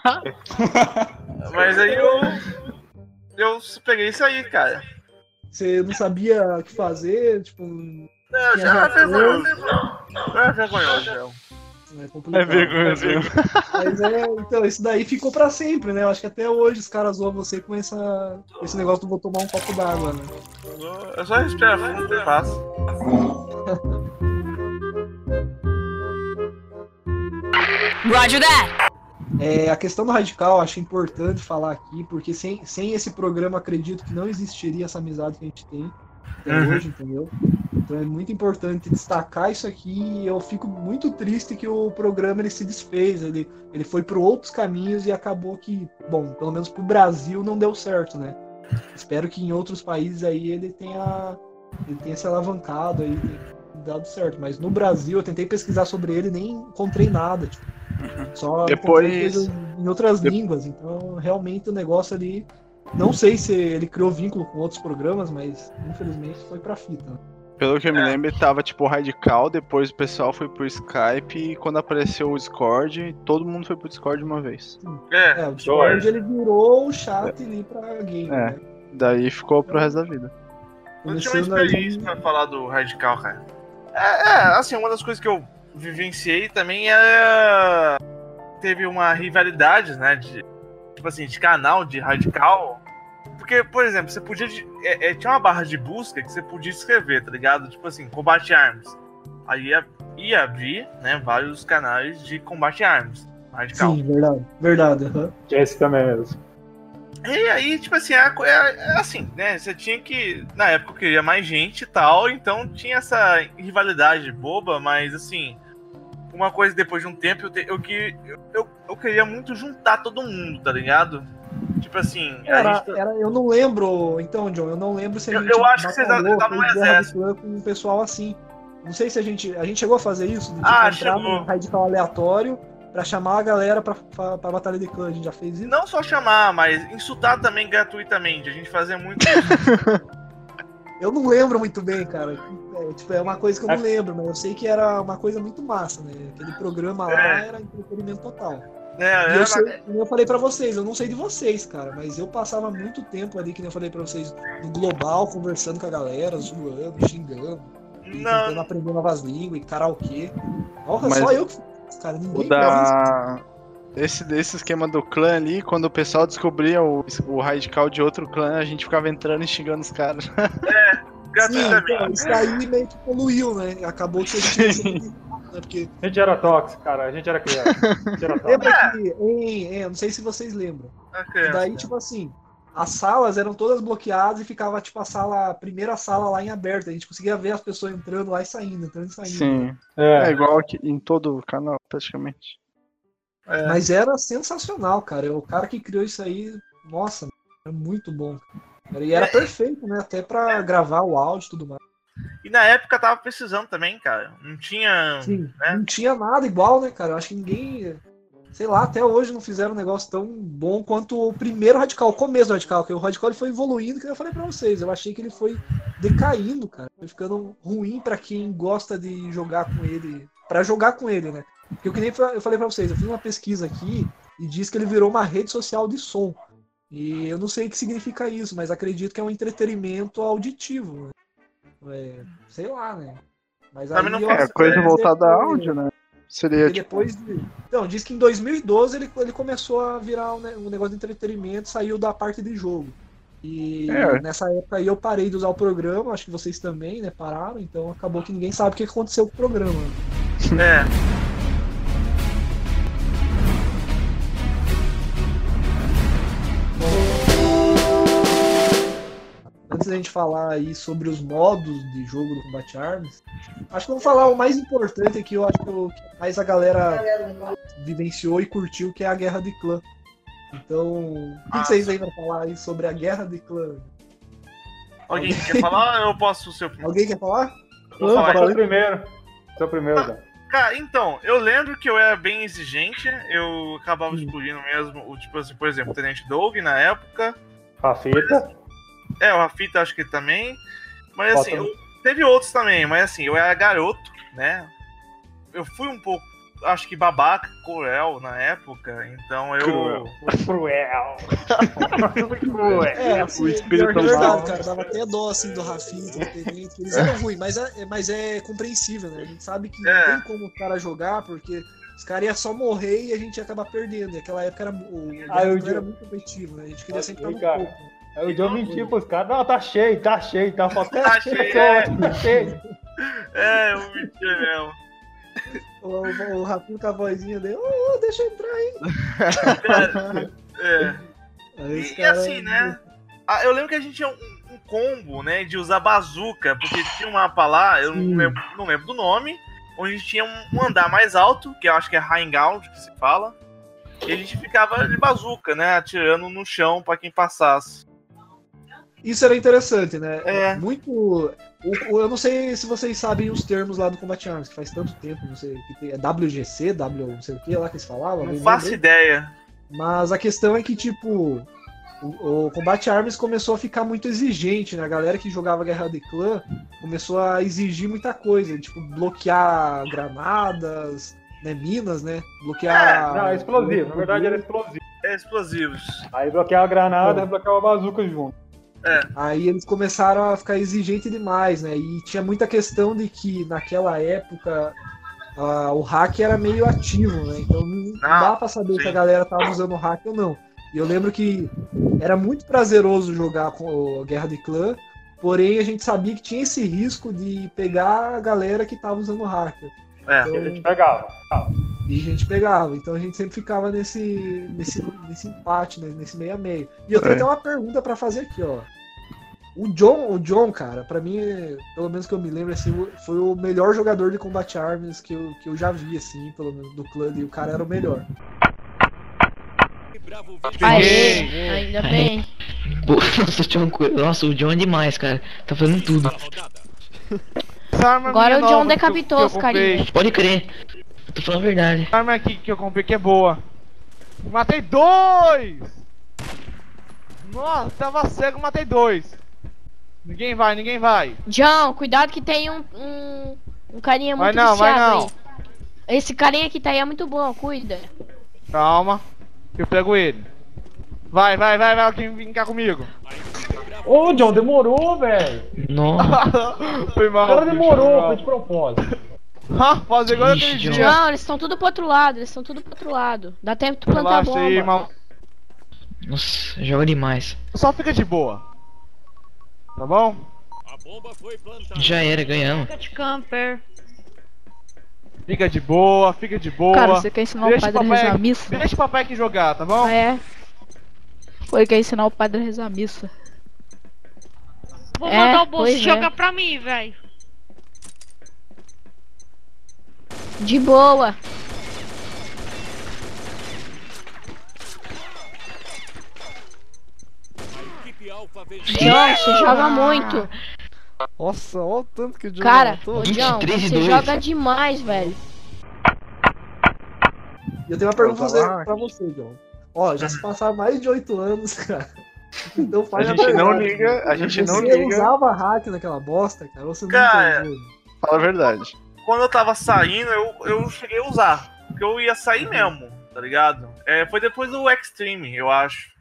mas aí eu. Eu peguei isso aí, cara. Você não sabia o que fazer, tipo. Não, já é vergonhoso. É vergonhoso, já. É complicado. É vergonhoso. Mas é, então, isso daí ficou pra sempre, né? Eu acho que até hoje os caras zoam você com essa, com esse negócio do vou tomar um copo d'água, né? É só respirar fundo e passa. Roger that. É, a questão do radical, eu acho importante falar aqui, porque sem, sem esse programa, acredito que não existiria essa amizade que a gente tem até Uhum. hoje, entendeu? Então é muito importante destacar isso aqui e eu fico muito triste que o programa ele se desfez, ele, ele foi por outros caminhos e acabou que, bom, pelo menos pro Brasil não deu certo, né? Espero que em outros países aí ele tenha, ele tenha se alavancado aí, tenha dado certo, mas no Brasil eu tentei pesquisar sobre ele e nem encontrei nada, tipo, só Depois- em outras línguas, então realmente o negócio ali não sei se ele criou vínculo com outros programas, mas infelizmente foi pra fita. Pelo que eu me lembro, ele tava tipo radical, depois o pessoal foi pro Skype e quando apareceu o Discord, todo mundo foi pro Discord de uma vez. É, É, o Discord ele virou o chat ali pra game, É. né? Daí ficou pro resto da vida. Eu tinha uma experiência pra falar do Radical, cara. É, é, assim, uma das coisas que eu vivenciei também é. Teve uma rivalidade, né? De, tipo assim, de canal de Radical. Porque, por exemplo, você podia. é, é, tinha uma barra de busca que você podia escrever, tá ligado? Tipo assim, combate arms. Aí ia, ia abrir, né, vários canais de combate arms. Radical. Sim, verdade. Verdade. aham. Esse também mesmo. E aí, tipo assim, é, é- é assim, né? Você tinha que. Na época eu queria mais gente e tal, então tinha essa rivalidade boba, mas assim. Uma coisa depois de um tempo, eu, te- eu, que- eu, eu, eu queria muito juntar todo mundo, tá ligado? Tipo assim. a Era, gente tá- era- eu não lembro, então, John, eu não lembro se a Eu- gente. eu acho que vocês estavam no guerra de exército. com um pessoal assim. Não sei se a gente. A gente chegou a fazer isso, de tipo, Ah, chegou. num radical aleatório pra chamar a galera pra, pra, pra batalha de clã. A gente já fez isso? Não só chamar, mas insultar também gratuitamente. A gente fazia muito isso. Eu não lembro muito bem, cara. É, tipo, é uma coisa que eu não lembro, mas eu sei que era uma coisa muito massa, né? Aquele programa lá É. era entretenimento total. E Era- eu, sei, como eu falei pra vocês, eu não sei de vocês, cara, mas eu passava muito tempo ali, que nem eu falei pra vocês, no global, conversando com a galera, zoando, xingando, Não. tentando aprender novas línguas e karaokê. Nossa, Mas só eu que fiz, cara, ninguém O da. Esse, desse esquema do clã ali, quando o pessoal descobria o, o radical de outro clã, a gente ficava entrando e xingando os caras. Sim, então, isso daí meio que poluiu, né? Acabou que a gente né? Porque A gente era tóxico, cara. A gente era criança. A gente era tóxico. lembra que, em, em- eu não sei se vocês lembram. E daí, tipo assim, as salas eram todas bloqueadas e ficava, tipo, a sala, a primeira sala lá em aberto. A gente conseguia ver as pessoas entrando lá e saindo, entrando e saindo. Sim. É. É, igual aqui em todo o canal, praticamente. É. Mas era sensacional, cara. O cara que criou isso aí, nossa, é muito bom. cara. E era perfeito, né? Até pra gravar o áudio e tudo mais. E na época tava precisando também, cara. Não tinha. Sim, né? não tinha nada igual, né, cara? Eu acho que ninguém. Sei lá, até hoje não fizeram um negócio tão bom quanto o primeiro radical, o começo do radical, que o radical ele foi evoluindo, que eu falei pra vocês. Eu achei que ele foi decaindo, cara. Foi ficando ruim pra quem gosta de jogar com ele. Pra jogar com ele, né? Porque eu, que nem eu falei pra vocês, eu fiz uma pesquisa aqui e diz que ele virou uma rede social de som. E eu não sei o que significa isso, mas acredito que é um entretenimento auditivo. Né? É, sei lá, né? Mas Também não É, coisa voltada a áudio, né? Seria tipo. depois de... Não, diz que em 2012 ele, ele começou a virar um, um negócio de entretenimento, saiu da parte de jogo. E É. nessa época aí eu parei de usar o programa, acho que vocês também, né, pararam, então acabou que ninguém sabe o que aconteceu com o programa. É. Antes da gente falar aí sobre os modos de jogo do Combat Arms, acho que vamos falar o mais importante que eu acho que, o- que mais a galera vivenciou e curtiu, que é a Guerra de Clã. Então, o que, que vocês têm pra falar aí sobre a Guerra de Clã? Alguém quer falar eu posso ser o primeiro? Alguém quer falar? Vou falar. Sou o primeiro. Sou primeiro, Dan. Cara, então, eu lembro que eu era bem exigente, eu acabava explodindo mesmo, o, tipo assim, por exemplo, o Tenente Doug na época. Rafita. É, o Rafita acho que também. Mas assim, eu- teve outros também, mas assim, eu era garoto, né? Eu fui um pouco, acho que babaca, cruel na época, então eu. Cruel. Cruel. É, assim, O espírito é verdade, mal. cara. Dava até dó assim do Rafita, do Tenente. Eles eram ruins, mas é, mas é compreensível, né? A gente sabe que É. não tem como o cara jogar, porque os caras iam só morrer e a gente ia acabar perdendo. E aquela época era, o Ah, eu era muito competitivo, né? A gente queria sempre estar no cara. topo. Aí o John mentiu pros caras. Não, tá cheio, tá cheio, tá faltando Tá cheio, é. tá cheio. É, eu mentia mesmo. O, o, o Rafinha com a vozinha dele, ô, ô, deixa eu entrar aí. É. Aí os E, caras- assim, né? ah, Eu lembro que a gente tinha um, um combo, né? De usar bazuca, porque tinha um mapa lá, eu não lembro, não lembro do nome, onde tinha um, um andar mais alto, que eu acho que é Heingaud que se fala. E a gente ficava de bazuca, né? Atirando no chão pra quem passasse. Isso era interessante, né? É. Muito. o- o- eu não sei se vocês sabem os termos lá do Combat Arms, que faz tanto tempo, não sei. Que tem, é WGC, W não sei o que lá que eles falavam. Não faço ideia. Mas a questão é que, tipo, o, o Combat Arms começou a ficar muito exigente, né? A galera que jogava Guerra de Clã começou a exigir muita coisa, tipo, bloquear granadas, né? Minas, né? Bloquear. Não, é explosivo. Na verdade era explosivo. É explosivos. Aí bloqueava a granada e bloqueava a bazuca junto. Aí eles começaram a ficar exigentes demais, né? E tinha muita questão de que naquela época ah, o hack era meio ativo, né? Então não Ah, dá pra saber se a galera tava usando o hack ou não. E eu lembro que era muito prazeroso jogar com o Guerra de Clã, porém a gente sabia que tinha esse risco de pegar a galera que tava usando o hack. É. Então, a gente pegava. E a gente pegava. Então a gente sempre ficava nesse, nesse, nesse empate, né? nesse meio a meio. E eu tenho É. até uma pergunta pra fazer aqui, ó. O John, o John, cara, pra mim, pelo menos que eu me lembro, assim, foi o melhor jogador de Combat Arms que eu, que eu já vi, assim, pelo menos do clã, e o cara era o melhor. Aê, ainda bem. Nossa, o John, nossa, o John é demais, cara. Tá fazendo tudo. Agora o John decapitou os comprei. carinha. Pode crer. Eu tô falando a verdade. Essa arma aqui que eu comprei que é boa. Matei dois! Nossa, tava cego, matei dois. Ninguém vai, ninguém vai. John, cuidado que tem um, um, um carinha Vai muito não, vai não. aí. Esse carinha que tá aí é muito bom, cuida. Calma, eu pego ele. Vai, vai, vai, vai, alguém vem cá comigo. Ô, John, demorou, velho. Nossa. Foi mal. O cara demorou, foi de propósito. Ah, fazer igual Ixi, aquele dia. Não, eles estão tudo pro outro lado, eles estão tudo pro outro lado. Dá tempo de tu plantar a Relaxa aí, bomba. mal. Nossa, joga demais. Só fica de boa. Tá bom? Já era, ganhamos. Fica de camper. Fica de boa, fica de boa. Cara, você quer ensinar o Deixa padre a papai rezar a missa? Deixa o papai aqui jogar, tá bom? Ah, é? Foi quer ensinar o padre a rezar a missa. Vou É, mandar o bolso pois é. jogar pra mim, velho. De boa. John, você joga muito. Nossa, olha o tanto que o John Cara, matou. ô, John, 23 você 2. joga demais, velho. E eu tenho uma pergunta pra você, pra você, John. Ó, já se passaram mais de oito anos, cara. Então A faz gente não liga, a gente não Você liga. usava hack naquela bosta, cara? Você Cara, nunca usou? Fala a verdade. Quando eu tava saindo, eu, eu cheguei a usar. que eu ia sair mesmo, tá ligado? É, foi depois do Extreme, eu acho.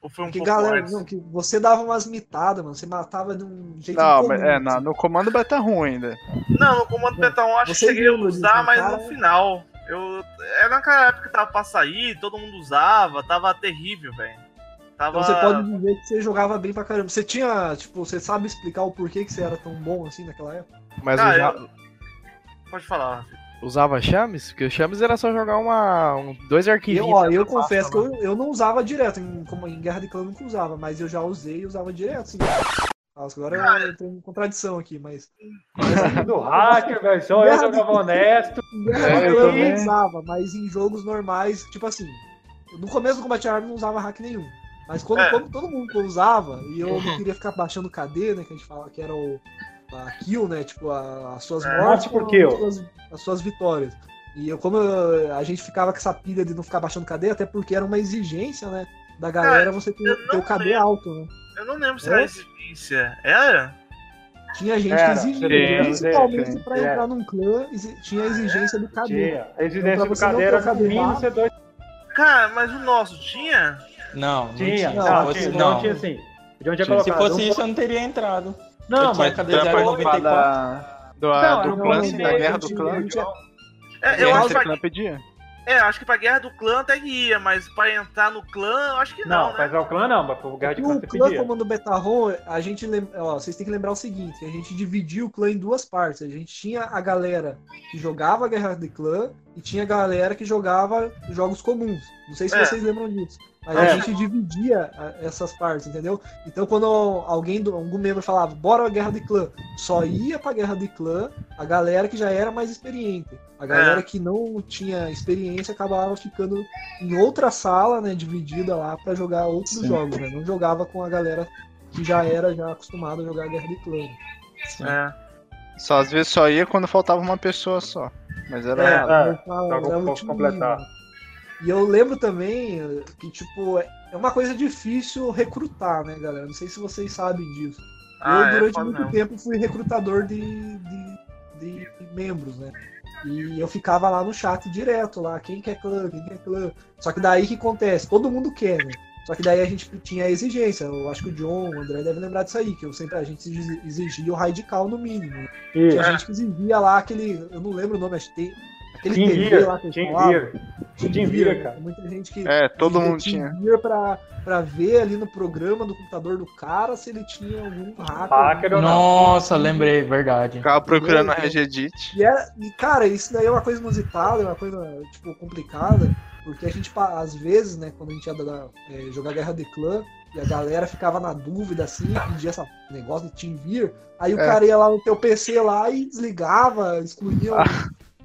Ou foi um Que pouco galera, não, que você dava umas mitadas, mano. Você matava de um jeito Não, incomum, mas é, assim. no comando beta ruim ainda. Não, no Comando Beta 1 acho que cheguei a usar, mas cara? no final. Eu, é naquela época que tava pra sair, todo mundo usava, tava terrível, velho. Tava... Então você pode dizer que você jogava bem pra caramba. Você tinha, tipo, você sabe explicar o porquê que você era tão bom assim naquela época? Mas Ah, usa- eu- Pode falar. usava chames? Porque o chames era só jogar uma, um, dois arquivinhos. Eu, ó, eu Basta, confesso que eu, eu não usava direto, em, como em Guerra de Clã eu nunca usava, mas eu já usei e usava direto, sim. Nossa, agora eu tenho uma contradição aqui, mas. Do hacker, velho. Só eu jogava honesto. Em Guerra É, de eu Clã eu também. não usava, mas em jogos normais, tipo assim, no começo do Combat Arms eu não usava hack nenhum. Mas quando, É. quando todo mundo usava, e eu não queria ficar baixando KD, né, que a gente fala que era o a kill, né, tipo, a- as suas É, mortes morte por kill. as suas, as suas vitórias. E eu, como eu- a gente ficava com essa pilha de não ficar baixando KD, até porque era uma exigência, né, da galera Cara, você ter, ter o KD alto, né. Eu não lembro se É? era exigência. Era? Tinha gente Era, que exigia, tinha, principalmente tinha, pra entrar num clã, tinha a exigência do KD. Tinha. A Então, exigência do KD no mínimo baixo, ser dois. Cara, mas o nosso tinha? Não, não Tinha, tinha. não, Se tinha, fosse- não, não. tinha sim. De onde é Se fosse Um isso, eu não teria entrado. Não, mas Pra participar 094. da, do, Não, do não, clã, da guerra do clã. É, eu acho do que, é, acho que pra guerra do clã até ia, mas pra entrar no clã, eu acho que não, Não, né? pra entrar o clã não, mas pro guerra de clã o clã pedia. comando Betarron, a gente lembra, ó, vocês têm que lembrar o seguinte, a gente dividia o clã em duas partes. A gente tinha a galera que jogava Guerra de Clã e tinha a galera que jogava jogos comuns. Não sei se É. vocês lembram disso. Mas É. a gente dividia a- essas partes, entendeu? Então quando alguém, do- algum membro falava, bora a Guerra de Clã, só ia pra Guerra de Clã a galera que já era mais experiente. A galera É. que não tinha experiência acabava ficando em outra sala, né, dividida lá pra jogar outros Sim. jogos, né? Não jogava com a galera que já era já acostumada a jogar Guerra de Clã. É. Só às vezes só ia quando faltava uma pessoa só. Mas era É, é, só pra- é o pra time completar. né? E eu lembro também que, tipo, é é uma coisa difícil recrutar, né, galera? Não sei se vocês sabem disso. Ah, eu, é durante foda muito mesmo. tempo, fui recrutador de, de, de membros, né? E eu ficava lá no chat direto, lá, quem quer clã, quem quer clã. Só que daí o que acontece? Todo mundo quer, né? Só que daí a gente tinha a exigência. Eu acho que o John, o André deve lembrar disso aí, que eu sempre, a gente exi- exigia o radical no mínimo. Isso. Tinha gente que exigia lá aquele. Eu não lembro o nome, acho que tem. Aquele Team TV Gear, lá que Team. Gear. Team Team Gear, cara. Muita gente que. É, todo mundo Team tinha. Gear pra, pra ver ali no programa do computador do cara se ele tinha algum hacker. Hacker ou não. Nossa, lembrei, verdade. Ficava procurando a Entendeu? Regedit. E, era, e, cara, isso daí é uma coisa inusitada, é uma coisa, tipo, complicada, porque a gente, às vezes, né, quando a gente ia dar- é, jogar Guerra de Clã, e a galera ficava na dúvida, assim, pedia esse negócio de TeamViewer, aí o É. cara ia lá no teu PC lá e desligava, excluía um,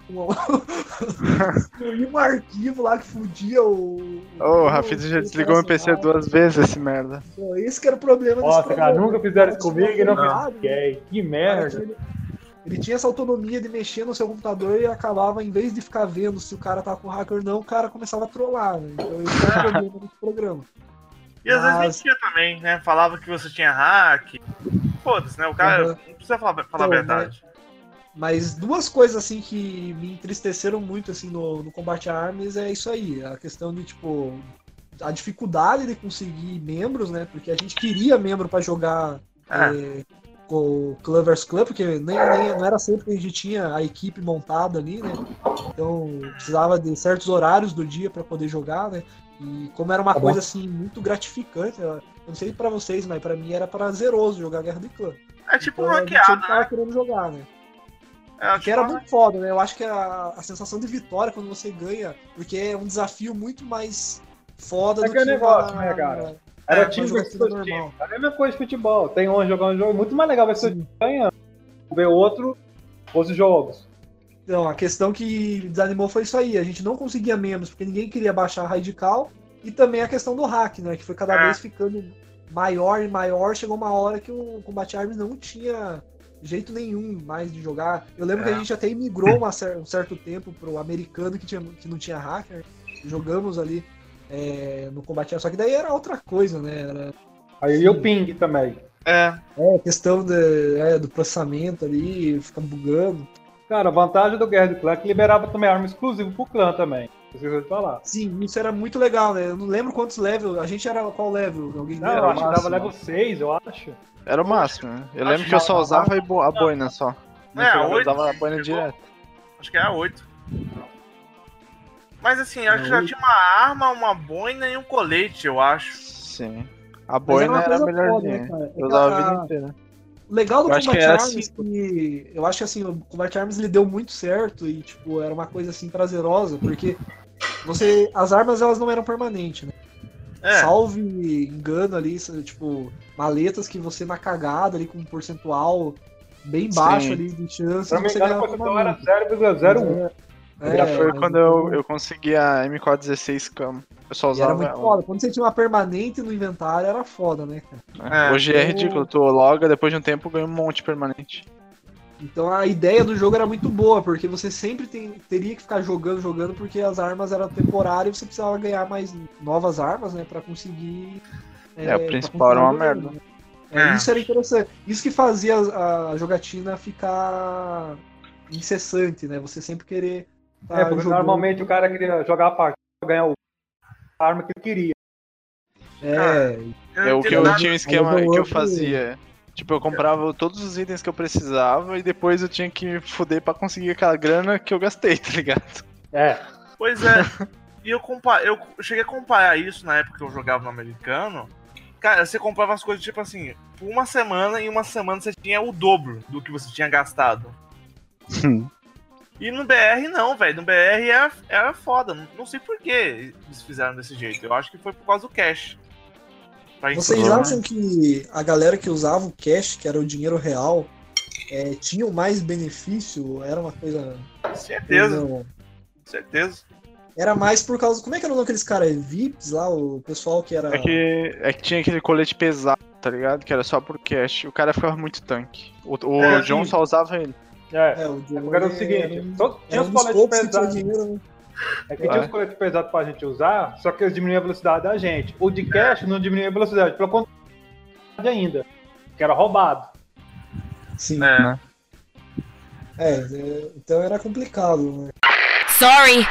um, um arquivo lá que fudia o... Ô, o o- Rafita já o desligou meu PC duas vezes esse merda. Esse que era o problema desse Nossa, cara, nunca fizeram isso comigo e não fiquei. Que Cara, merda. Ele, ele tinha essa autonomia de mexer no seu computador e acabava, em vez de ficar vendo se o cara tava com hacker ou não, o cara começava a trollar, né? Então esse era o problema desse programa. E às Mas- vezes mentia também, né? Falava que você tinha hack. Foda-se, né? O cara Uhum. não precisa falar, falar a Então, verdade. Mas duas coisas assim que me entristeceram muito assim no, no combate a armas é isso aí, a questão de tipo a dificuldade de conseguir membros, né? Porque a gente queria membro pra jogar É. é, com o Clã vs Clã, porque nem, nem- não era sempre que a gente tinha a equipe montada ali, né? Então precisava de certos horários do dia pra poder jogar, né? E como era uma Tá bom. coisa assim muito gratificante, eu não sei pra vocês, mas pra mim era prazeroso jogar Guerra de Clã. É tipo um Então, a gente tava querendo jogar, né? É, Porque era muito foda, né? Eu acho que a, a sensação de vitória quando você ganha, porque é um desafio muito mais foda É do aquele que negócio, né, cara? Era é, time versus time. normal. É a mesma coisa de futebol. Tem um jogando um jogo muito mais legal ver se eu ganha, ver outro, os jogos. Então, a questão que desanimou foi isso aí. A gente não conseguia menos, porque ninguém queria baixar radical. E também a questão do hack, né? Que foi cada É. vez ficando maior e maior. Chegou uma hora que o Combate Arms não tinha jeito nenhum mais de jogar. Eu lembro É. que a gente até imigrou uma um certo tempo pro americano que, tinha, que não tinha hacker. Jogamos ali é, no Combate. Só que daí era outra coisa, né? Era Aí o ping também. É. é, questão de- é, do processamento ali, fica bugando. Cara, a vantagem do Guerra do Clã é que liberava também arma exclusiva pro clã também. De falar. Sim, isso era muito legal, né? Eu não lembro quantos levels. A gente era qual level? Alguém Não, eu acho que dava level 6, eu acho. Era o máximo, né? Eu Acho lembro que eu só que- usava a bo- a boina só. É, eu oito. usava a boina direto. Acho que é a 8. Mas assim, acho que já tinha uma arma, uma boina e um colete, eu acho. Sim. A Mas boina era coisa melhorzinha. né? É eu usava a vida inteira. O legal do Eu acho Combat que era Arms é que eu acho que assim, o Combat Arms ele deu muito certo e tipo, era uma coisa assim prazerosa, porque você as armas elas não eram permanentes, né? É. Salve engano ali, tipo, maletas que você na cagada ali com um percentual bem baixo Sim. ali de chance eu me você engano, o percentual era permanente. 0,01. É, Já foi quando eu, eu consegui a M416 Cam. Eu só e era usava muito ela. foda. Quando você tinha uma permanente no inventário, era foda, né, cara? É. Hoje é então- ridículo, tu loga, depois de um tempo ganha um monte permanente. Então a ideia do jogo era muito boa, porque você sempre tem- teria que ficar jogando, jogando, porque as armas eram temporárias e você precisava ganhar mais novas armas, né, pra conseguir. É, o pra principal era uma merda. né? É, É. Isso era interessante. Isso que fazia a, a jogatina ficar incessante, né? Você sempre querer. tá É, porque jogando. normalmente o cara queria jogar a partida pra ganhar o- a arma que ele queria. É, Eu É não o que eu tinha um esquema que eu fazia. Tipo, eu comprava todos os itens que eu precisava e depois eu tinha que fuder pra conseguir aquela grana que eu gastei, tá ligado? É. Pois é. E eu, compa eu cheguei a comparar isso na época que eu jogava no americano. Cara, você comprava as coisas tipo assim, por uma semana e uma semana você tinha o dobro do que você tinha gastado. E no BR não, velho. No BR era, era foda. Não, não sei por que eles fizeram desse jeito. Eu acho que foi por causa do cash. Vocês acham que a galera que usava o cash, que era o dinheiro real, é, tinha mais benefício? Era uma coisa. Certeza, Não. certeza. Era mais por causa. Como é que era o nome daqueles caras? VIPs lá, o pessoal que era. É que, é que tinha aquele colete pesado, tá ligado? Que era só por cash. O cara ficava muito tanque. O, o É, John só usava ele. É, É, o Diogo porque era o seguinte, era um- todo- tinha era os coletes pesados. dinheiro, né? É que tinha os coletes pesados pra gente usar, só que eles diminuíam a velocidade da gente. O de cash não diminuía a velocidade, pelo contrário ainda. Que era roubado. Sim. É. É, é, então era complicado, né? Sorry.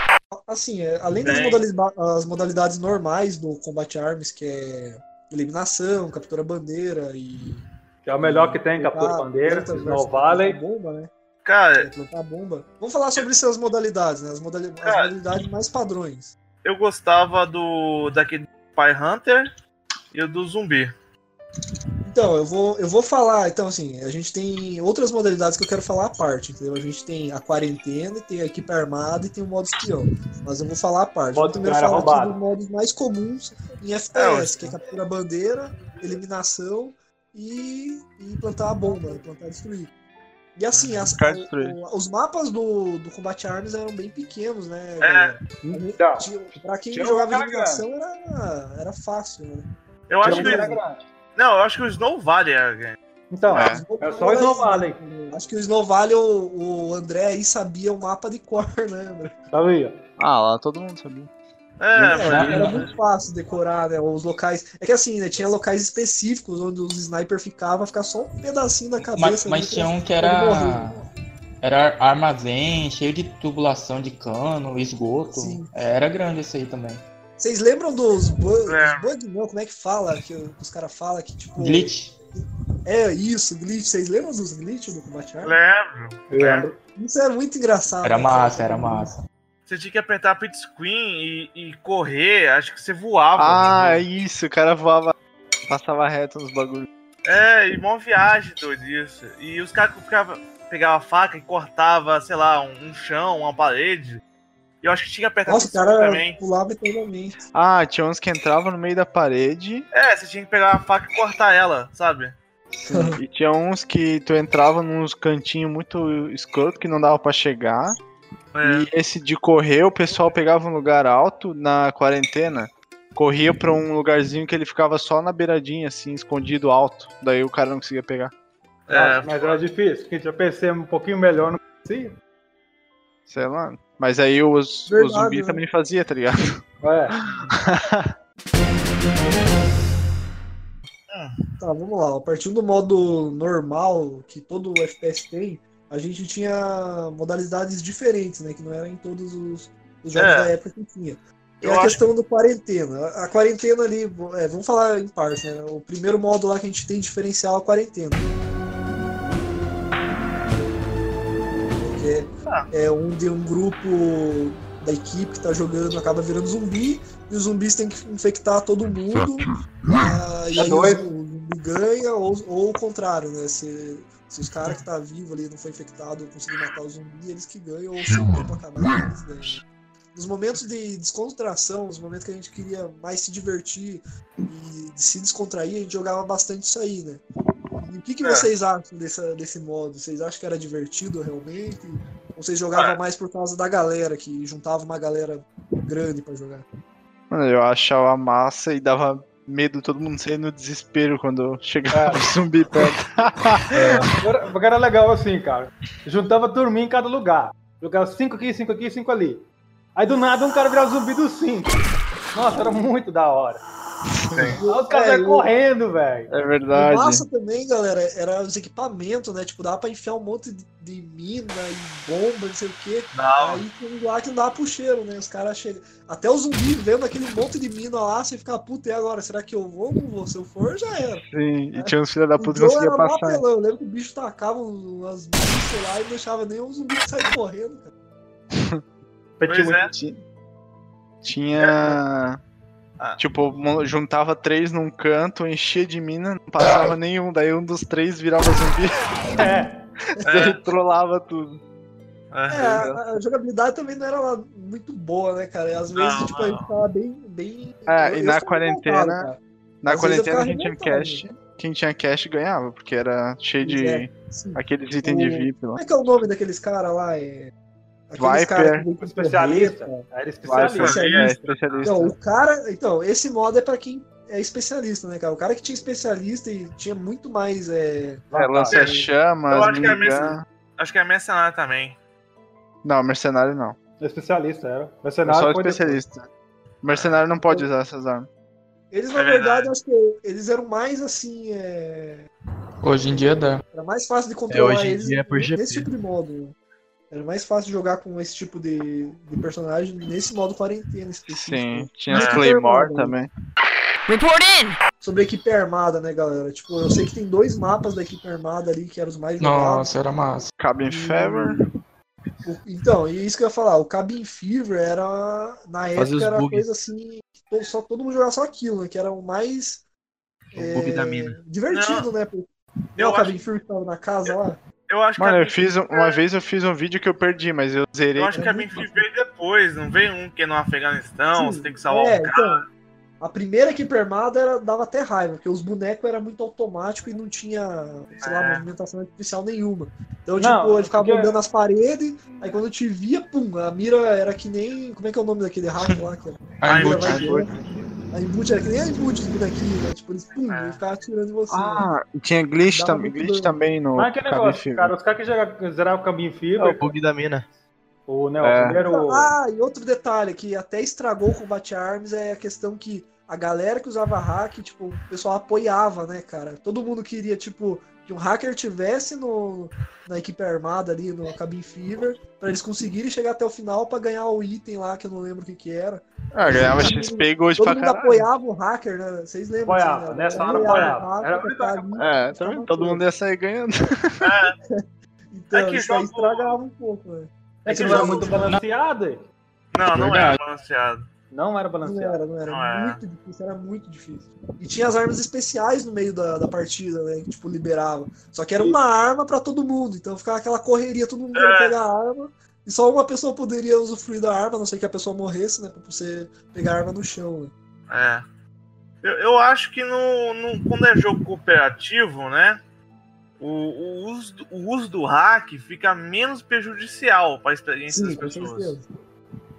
Assim, é, além das modalidades, as modalidades normais do Combat Arms, que é eliminação, captura bandeira e. Que é o melhor que tem, captura plantar bandeira, Valley. plantar bomba, né? É, Cara, plantar bomba. Vamos falar sobre essas modalidades, né? As, modali- as Cara. modalidades mais padrões. eu gostava do daquele Spy Hunter e o do zumbi. Então, eu vou, eu vou falar. Então, assim, a gente tem outras modalidades que eu quero falar à parte, entendeu? A gente tem a quarentena, tem a equipe armada e tem o modo espião. Mas eu vou falar à parte. Modo Vou primeiro falar aqui roubado. dos modos mais comuns em É, FPS, que é captura bandeira, eliminação e, e plantar a bomba, plantar e destruir. E assim, as- Cara, o- os mapas do, do Combat Arms eram bem pequenos, né? É. Então, Pra quem tinha jogava cara eliminação era, era fácil, né? Eu acho que. cara grande. Não, eu acho que o Snow Valley era grande. Então, É. é, só o Snow Valley. Acho que o Snow Valley, o, o André aí sabia o mapa de cor, né, André? Sabia? Ah, lá todo mundo sabia. É, É, mas- era muito fácil decorar, né? Os locais. É que assim, né? Tinha locais específicos onde os snipers ficavam, ficar só um pedacinho da cabeça. Mas, mas ali tinha um que era. Era armazém, cheio de tubulação de cano, esgoto. Sim. Era grande esse aí também. Vocês lembram dos bugs? É. Bug não, como é que fala? Que os caras falam que tipo. Glitch. É isso, glitch. Vocês lembram dos glitch do Combat Arms? lembro. Lembro. Isso é muito engraçado. Era né? massa, era massa. Você tinha que apertar pit screen e, e correr, acho que você voava. Ah, é isso, o cara voava, passava reto nos bagulhos. É, e mó viagem, doido, isso. E os caras pegavam a faca e cortava, sei lá, um, um chão, uma parede. E eu acho que tinha que apertar Nossa, o pit screen cara também. pulava eternamente. Ah, tinha uns que entravam no meio da parede É, você tinha que pegar a faca e cortar ela, sabe? e tinha uns que tu entrava nos cantinhos muito escroto que não dava pra chegar. É. E esse de correr, o pessoal pegava um lugar alto na quarentena, corria pra um lugarzinho que ele ficava só na beiradinha, assim, escondido alto. Daí o cara não conseguia pegar. É, Mas era difícil, porque tinha PC um pouquinho melhor, não conseguia. Sei lá. Mas aí os, Verdade, o zumbi né? também fazia, tá ligado? É. Tá, vamos lá. A partir do modo normal que todo FPS tem, a gente tinha modalidades diferentes, né? Que não eram em todos os, os jogos É. da época que tinha. E Eu a acho- questão do quarentena. A- quarentena ali, é, vamos falar em partes, né? O primeiro modo lá que a gente tem diferencial é a quarentena. Que é, é onde um grupo da equipe que tá jogando acaba virando zumbi e os zumbis têm que infectar todo mundo. ah, e É aí o zumbi ganha, ou, ou o contrário, né? Se, se os caras que tá vivo ali não foi infectado ou conseguir matar o zumbi, eles que ganham, ou se o tempo acabar, eles ganham. Nos momentos de descontração, nos momentos que a gente queria mais se divertir e de se descontrair, a gente jogava bastante isso aí, né? E o que, que É. vocês acham dessa, desse modo? Vocês acham que era divertido realmente? Ou vocês jogavam Ah. mais por causa da galera, que juntava uma galera grande pra jogar? Mano, eu achava massa e dava medo todo mundo sair no desespero quando chegava o zumbi perto. Agora, agora era legal assim, cara. Juntava turminha em cada lugar. Jogava cinco aqui, cinco aqui, cinco ali. Aí do nada um cara virava zumbi dos cinco. Nossa, era muito da hora. Aí os caras É, correndo, velho. É O verdade. massa também, galera, era os equipamentos, né? Tipo, dava pra enfiar um monte de, de mina e bomba, não sei o quê. Não. Aí um lá que não dava pro cheiro, né? Os caras chegam. Até o zumbi vendo aquele monte de mina lá, você fica, puta, e agora? Será que eu vou ou não vou? Se eu for, já era. Sim, e tinha uns filhos da O puta que conseguia passar. apelão. Eu lembro que o bicho tacava umas mísseis lá e não deixava nem o zumbi sair correndo, cara. Pois é. Ti- Tinha. Ah. Tipo, juntava três num canto, enchia de mina, não passava nenhum, daí um dos três virava zumbi. É. daí trollava tudo. É, a, a jogabilidade também não era lá muito boa, né, cara? E às vezes, Não, tipo, a gente tava bem. bem... É, eu- e eu na quarentena-. Na Às quarentena, ficava quem tinha cash, quem tinha cash ganhava, porque era cheio de. É, aqueles itens de O- VIP lá. Como é que é o nome daqueles caras lá? É... Aqueles Viper. que vem com Especialista. Era Vai, especialista. é, especialista. Não, o cara. Então, esse modo é pra quem é especialista, né, cara? O cara que tinha especialista e tinha muito mais. É... É, lança-chamas, Eu acho que é mercenário. Acho que é mercenário também. Não, mercenário não. Especialista, era. É Mercenário só foi depois. especialista. Mercenário não pode usar essas armas. Eles, na É verdade, acho que eles eram mais assim. É... Hoje em dia dá. Era mais fácil de controlar hoje em eles dia é por nesse GP. tipo de modo. Né? Era mais fácil jogar com esse tipo de, de personagem nesse modo quarentena específico. Sim, né? tinha as Claymore armada, né? também. Report in! Sobre a equipe armada, né, galera? Tipo, eu sei que tem dois mapas da equipe armada ali que eram os mais jogados. Nossa, era massa. Cabin Fever. O- Então, e isso que eu ia falar, o Cabin Fever era. Na época era bugs. coisa assim. Só, todo mundo jogava só aquilo, né? Que era o mais. O bug da mina. Divertido, né? Porque Eu o Cabin Fever que tava na casa lá. Eu acho Mano, que eu fiz um- uma vez eu fiz um vídeo que eu perdi, mas eu zerei. Eu acho que a Benfica veio depois, não veio um que é no Afeganistão, Sim, você tem que salvar é, um cara. então, a primeira equipe armada era, dava até raiva, porque os bonecos eram muito automático e não tinha, sei lá, É. movimentação artificial nenhuma. Então, Não, tipo, ele ficava andando nas paredes, aí quando te via, pum, a mira era que nem. Como é que é o nome daquele rato lá? Que era? A Inboot era que nem a dos bonequinhos, né? Tipo, eles pum, É. ele ficava atirando em você. né? Ah, e tinha glitch, tam glitch também no Mas que negócio, cara. Os caras que zeraram o Cabin É o bug da mina. o, né, o É. primeiro. Ah, e outro detalhe que até estragou o combate arms é a questão que a galera que usava hack, tipo, o pessoal apoiava, né, cara? Todo mundo queria, tipo, que um hacker tivesse no, na equipe armada ali no Cabin Fever, pra eles conseguirem chegar até o final pra ganhar o item lá, que eu não lembro o que que era. Ah, ganhava XP e gold Todo pra mundo caralho. apoiava o hacker, né? Vocês lembram? disso, Apoiava, né? nessa hora apoiava. Era ali. É, também todo mundo ia sair ganhando. Então, É que isso aí jogo- estragava um pouco, né? É que que não era muito balanceado. hein? Não, não Verdade. era balanceado. Não era Não balanceado. era, não era. Não era. Muito difícil, era muito difícil. E tinha as armas especiais no meio da, da partida, né? Que, tipo, liberava. Só que era uma arma pra todo mundo. Então ficava aquela correria, todo mundo É. pegar a arma. E só uma pessoa poderia usufruir da arma, a não sei que a pessoa morresse, né? Pra você pegar a arma no chão. Né? É. Eu, eu acho que no, no- quando é jogo cooperativo, né? O, o uso, do- o uso do hack fica menos prejudicial para a experiência Sim, das com pessoas. certeza.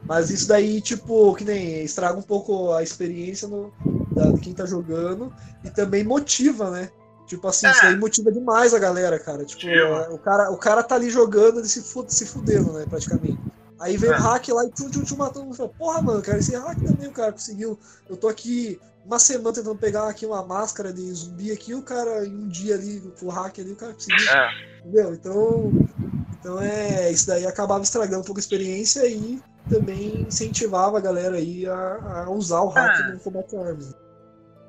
Mas isso daí, tipo, que nem estraga um pouco a experiência no, da, de quem tá jogando e também motiva, né? Tipo assim, isso daí motiva demais a galera, cara. Tipo, é, o cara, o cara tá ali jogando, ele se, se fudendo, né, praticamente. Aí vem É. o hack lá e tchum, tchum, tchum, matando. Eu falo, Porra, mano, cara, esse hack também o cara conseguiu. Eu tô aqui uma semana tentando pegar aqui uma máscara de zumbi aqui, o cara, em um dia ali, com o hack ali, o cara conseguiu. É. Entendeu? Então, Então é, isso daí acabava estragando um pouco a experiência e também incentivava a galera aí a, a usar o hack Ah. no combate armas.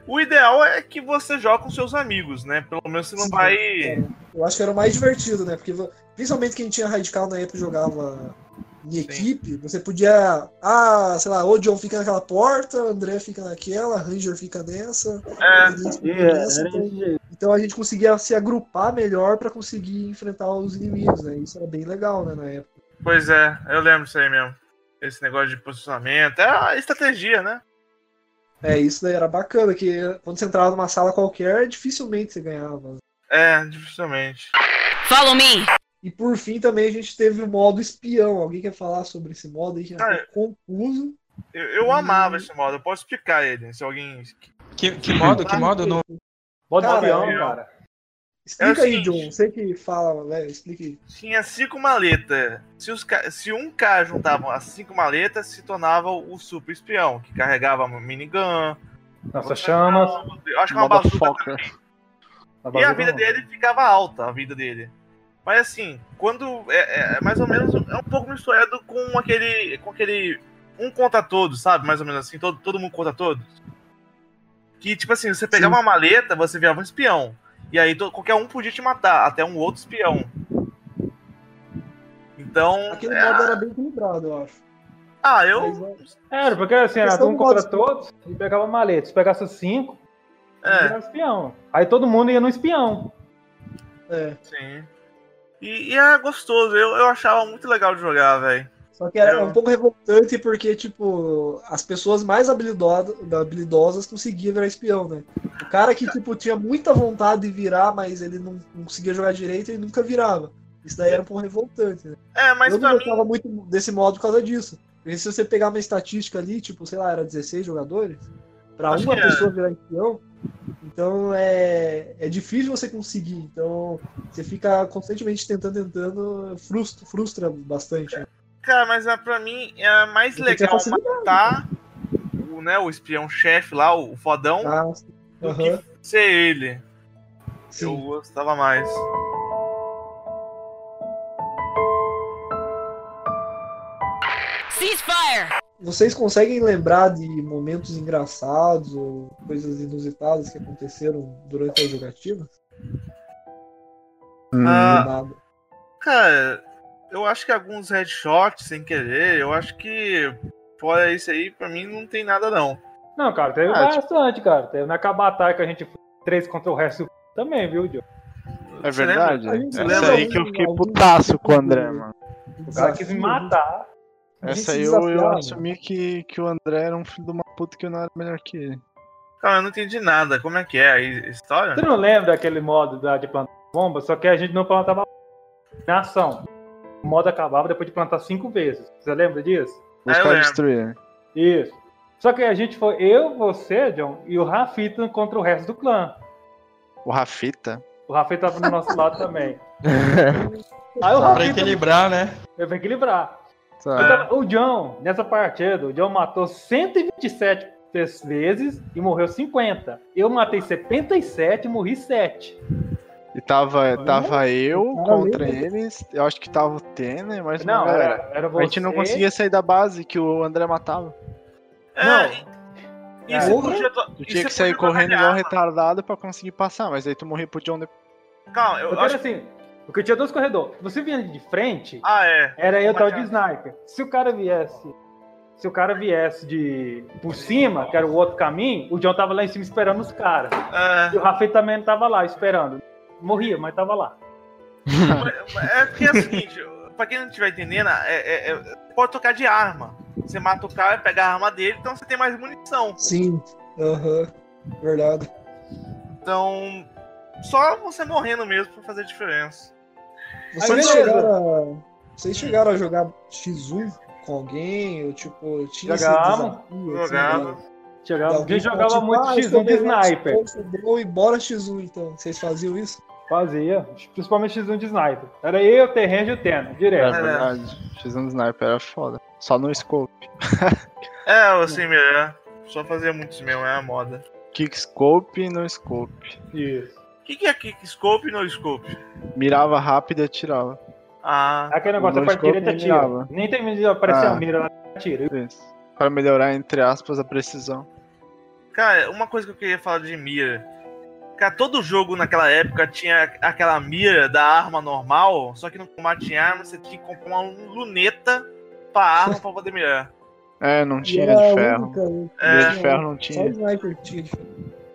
O ideal é que você joga com seus amigos, né? Pelo menos você não Sim, vai. é. Eu acho que era o mais divertido, né? Porque principalmente quem tinha radical na época e jogava em equipe, você podia. Ah, sei lá, o John fica naquela porta, o André fica naquela, Ranger fica nessa. É. Fica É, nessa, era então- então a gente conseguia se agrupar melhor pra conseguir enfrentar os inimigos, né? Isso era bem legal, né, na época. Pois é, eu lembro isso aí mesmo. Esse negócio de posicionamento. É a estratégia, né? É, isso daí era bacana, que quando você entrava numa sala qualquer, dificilmente você ganhava. É, dificilmente. Follow me. E por fim também a gente teve o modo espião. Alguém quer falar sobre esse modo aí que é Cara, pouco confuso? Eu, eu amava esse modo, eu posso explicar ele, se alguém. Que, que modo? Que modo? Não... Modo Cara, espião, é- cara. Explica É aí, seguinte. John. Você que fala, velho, explica aí. Tinha cinco maletas. Se, os, se um cara juntava as cinco maletas, se tornava o super espião, que carregava uma minigun. Nossa, chamas. Eu acho que é uma bazuca. E a vida não. dele ficava alta, a vida dele. Mas assim, quando. É, é mais ou menos. É um pouco misturado com aquele. Com aquele. Um contra todos, sabe? Mais ou menos assim, todo, todo mundo contra todos. Que, tipo assim, você pegava Sim. uma maleta, você virava um espião. E aí qualquer um podia te matar, até um outro espião. Então. Aquele é- modo era bem equilibrado, eu acho. Ah, eu. Mas, Era, porque assim, era Questão um contra todos e pegava maleta. Se pegasse cinco, É, espião. Aí todo mundo ia no espião. é. sim. E, e é gostoso, eu, eu achava muito legal de jogar, velho. Só que era Eu- um pouco revoltante porque, tipo, as pessoas mais habilidosas, habilidosas conseguiam virar espião, né? O cara que, tipo, tinha muita vontade de virar, mas ele não, não conseguia jogar direito e nunca virava. Isso daí era um pouco revoltante, né? É, mas eu não pra mim. gostava muito desse modo por causa disso. Porque se você pegar uma estatística ali, tipo, sei lá, era 16 jogadores, pra Acho uma é. pessoa virar espião, então é, é difícil você conseguir. Então você fica constantemente tentando, tentando, frustra, frustra bastante. né? Cara, mas pra mim é mais Tem legal matar o, né, o espião-chefe lá, o fodão, Ah, do aham, que ser ele. Eu sim. gostava mais. Ceasefire. Vocês conseguem lembrar de momentos engraçados ou coisas inusitadas que aconteceram durante a jogatina? Hum, Ah. Cara, eu acho que alguns headshots sem querer, eu acho que fora isso aí, pra mim não tem nada não. Não, cara, teve Ah, tipo- bastante, cara. Teve na batalha que a gente foi três contra o resto também, viu, Diogo? é Você verdade. lembra? Essa aí que eu fiquei putaço com o André, tipo mano. O cara quis me matar. Essa aí eu, eu assumi que, que o André era um filho de uma puta que eu não era melhor que ele. Cara, eu não entendi nada. Como é que é a história? Você não lembra daquele modo da, de plantar bomba? Só que a gente não plantava na ação. O modo acabava depois de plantar cinco vezes. Você lembra disso? Buscar lembro. destruir. Isso. Só que a gente foi eu, você, John, e o Rafita contra o resto do clã. O Rafita. O Rafita tava do nosso lado também. Aí o Pra Rafita equilibrar, né? eu vou equilibrar. Tá. Então, o John, nessa partida, o John matou 127 vezes e morreu 50. Eu matei 77 e morri 7. E tava, tava eu contra eles. Eu acho que tava o Tener, mas Não, não era, era. A gente não conseguia sair da base que o André matava. É, Não. e você Porra. podia Tu e tinha que sair correndo igual retardado pra conseguir passar, mas aí tu morria pro John depois. Calma, eu Porque acho assim, porque tinha dois corredores. Você vinha de frente, Ah, é. era eu Uma tal de chave. sniper. Se o cara viesse, se o cara viesse de por cima, que era o outro caminho, o John tava lá em cima esperando os caras. E É, o Rafael também tava lá esperando. Morria, mas tava lá. é porque é o seguinte, pra quem não estiver entendendo, é, é- é- pode tocar de arma. Você mata o cara, pega a arma dele, então você tem mais munição. Sim, aham, verdade. Então, só você morrendo mesmo pra fazer diferença. Vocês chegaram, a, vocês chegaram a jogar X1 com alguém? Ou tipo, tinha esse Jogamos. desafio, assim, Jogava. de- de quem alguém jogava falar, muito ah, eu X1 sou de melhor, sniper. eu sou bom e bora X1 então. Vocês faziam isso? Fazia, principalmente X1 de sniper. Era eu, o Terrenge e o Teno, É direto. verdade. X1 do Sniper era foda. Só no scope. É, assim melhor. Só fazer muitos mesmo, é a moda. Kick scope e no scope. Isso. O que, que é kick scope e no scope? Mirava rápido e atirava. Ah, Aquele negócio, a parte dois direita tira. Nem termina de aparecer Ah. a mira lá, tira. Isso. Para melhorar, entre aspas, a precisão. Cara, uma coisa que eu queria falar de mira. Cara, todo jogo naquela época tinha aquela mira da arma normal, só que no combate em arma você tinha que comprar uma luneta pra arma pra poder mirar. É, não tinha de ferro. única- né? É. de ferro não Só tinha. sniper tinha.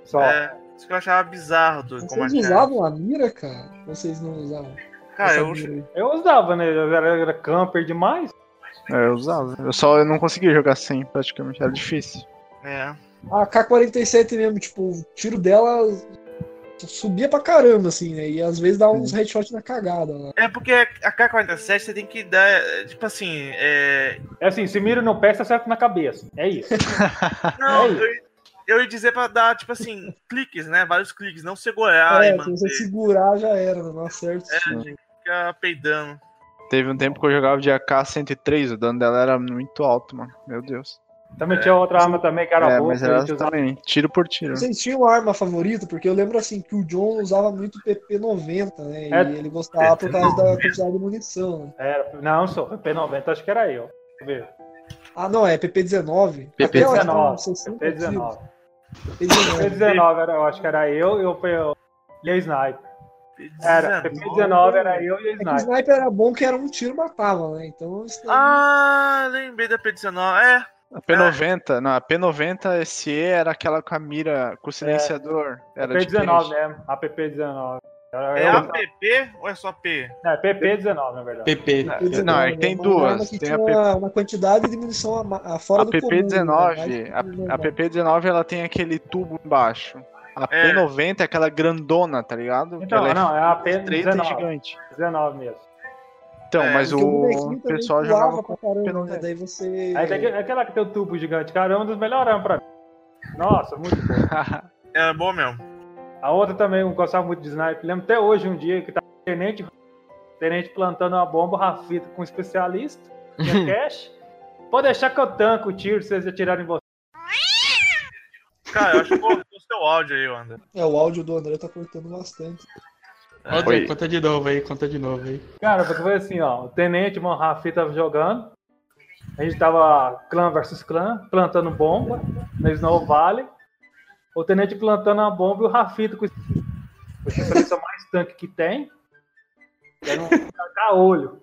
Só. É, isso que eu achava bizarro do Vocês combate usavam a mira, cara? Vocês não usavam? Cara, eu? Eu usava, né? Eu era, era camper demais. É, eu usava. Eu só eu não conseguia jogar sem, praticamente. Era difícil. é. A K-47 mesmo, tipo, o tiro dela subia pra caramba, assim, né? E às vezes dá uns headshots na cagada lá. É porque a K-47 você tem que dar, tipo assim, é... É assim, se mira no pé, você acerta na cabeça. É isso. Não, É isso. eu, eu ia dizer pra dar, tipo assim, cliques, né? Vários cliques, não segurar é, e se você segurar já era, não acerta. É, a gente fica peidando. Teve um tempo que eu jogava de AK-103, o dano dela era muito alto, mano. Meu Deus. Também tinha outra arma também que era é, boa. mas que a era gente usava. também, tiro por tiro. Vocês tinham arma favorita? Porque eu lembro assim que o John usava muito PP90, né? E É. ele gostava por causa da quantidade de munição, né? Era, não, só, P90 acho que era eu. Deixa eu ver. Ah, não, é PP19. PP19. Aquela que tem 60 PP19. tiros. PP19. P19 era, eu acho que era eu e o e a Sniper. Era, P19 era eu e a É que o Sniper. sniper era bom que era um tiro matava, né? Então daí- Ah, lembrei da P19. É, A P90, não, a P90 SE era aquela com a mira, com o silenciador. Era P19 diferente. mesmo, a PP19. Era é eu- APP ou é só P? É, PP19, na verdade. PP. PP19, Não, é que tem uma duas. Tem a PP uma quantidade de munição a a fora A do comum, PP19, né? a, a que PP19 ela tem aquele tubo embaixo. A É. P90 é aquela grandona, tá ligado? Então, ela não, é a estreita e P19. gigante. 19 mesmo. Então, É, mas o, também pessoal jogava com caramba, né? P90. Daí você. Aí tem aquela que tem o tubo gigante, cara, é uma das melhores pra mim. Nossa, muito boa. É bom mesmo. A outra também, eu gostava muito de sniper. Lembro até hoje um dia que tava o tenente, tenente plantando uma bomba, o Rafita com um especialista, tinha cash. Pode deixar que eu tanco o tiro se eles atirarem em você. Cara, eu acho que o seu áudio aí, Wanda. É, o áudio do André tá cortando bastante. André, Oi. conta de novo aí, conta de novo aí. Cara, porque foi assim, ó. O tenente, o Rafita tava jogando. A gente tava clã versus clã, plantando bomba na Snow Valley. O tenente plantando a bomba e o Rafita com o especialista mais tanque que tem. Era um caca-olho.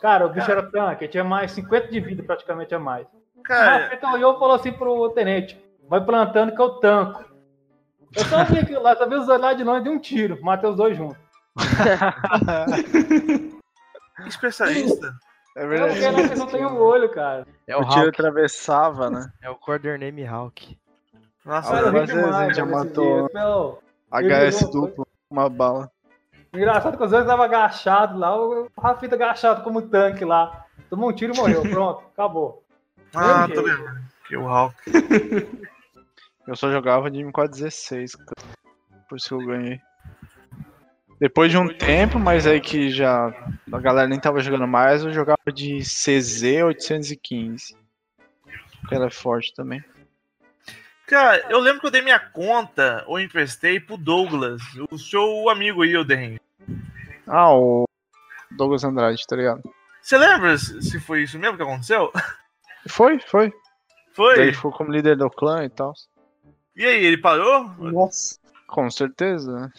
Cara, o bicho era tanque, tinha mais 50 de vida praticamente a mais. O Cara, Rafita olhou e falou assim pro tenente: vai plantando que eu tanco. Eu só vi aquilo lá, só vi os dois lá de longe de um tiro, matei os dois juntos. especialista. É verdade. porque não, não tem um olho, cara. É o o tiro atravessava, né? É o Quarter Name Hulk. Nossa, Ah, vezes demais, a gente já matou. Meu, HS duplo, uma bala. Engraçado que os dois estavam agachados lá, o Rafita agachado como tanque lá. Tomou um tiro e morreu. Pronto, acabou. ah, Meu tô jeito. vendo. Que o Hulk. Eu só jogava de M416, cara. por isso que eu ganhei. Depois de um tempo, mas aí que já a galera nem tava jogando mais, eu jogava de CZ 815. Que ela é forte também. Cara, eu lembro que eu dei minha conta, ou emprestei pro Douglas, o seu amigo aí, o Derren. Ah, o Douglas Andrade, tá ligado? Você lembra se foi isso mesmo que aconteceu? Foi, foi. Foi? Daí ficou como líder do clã e tal. E aí, ele parou? Nossa, Com certeza, né?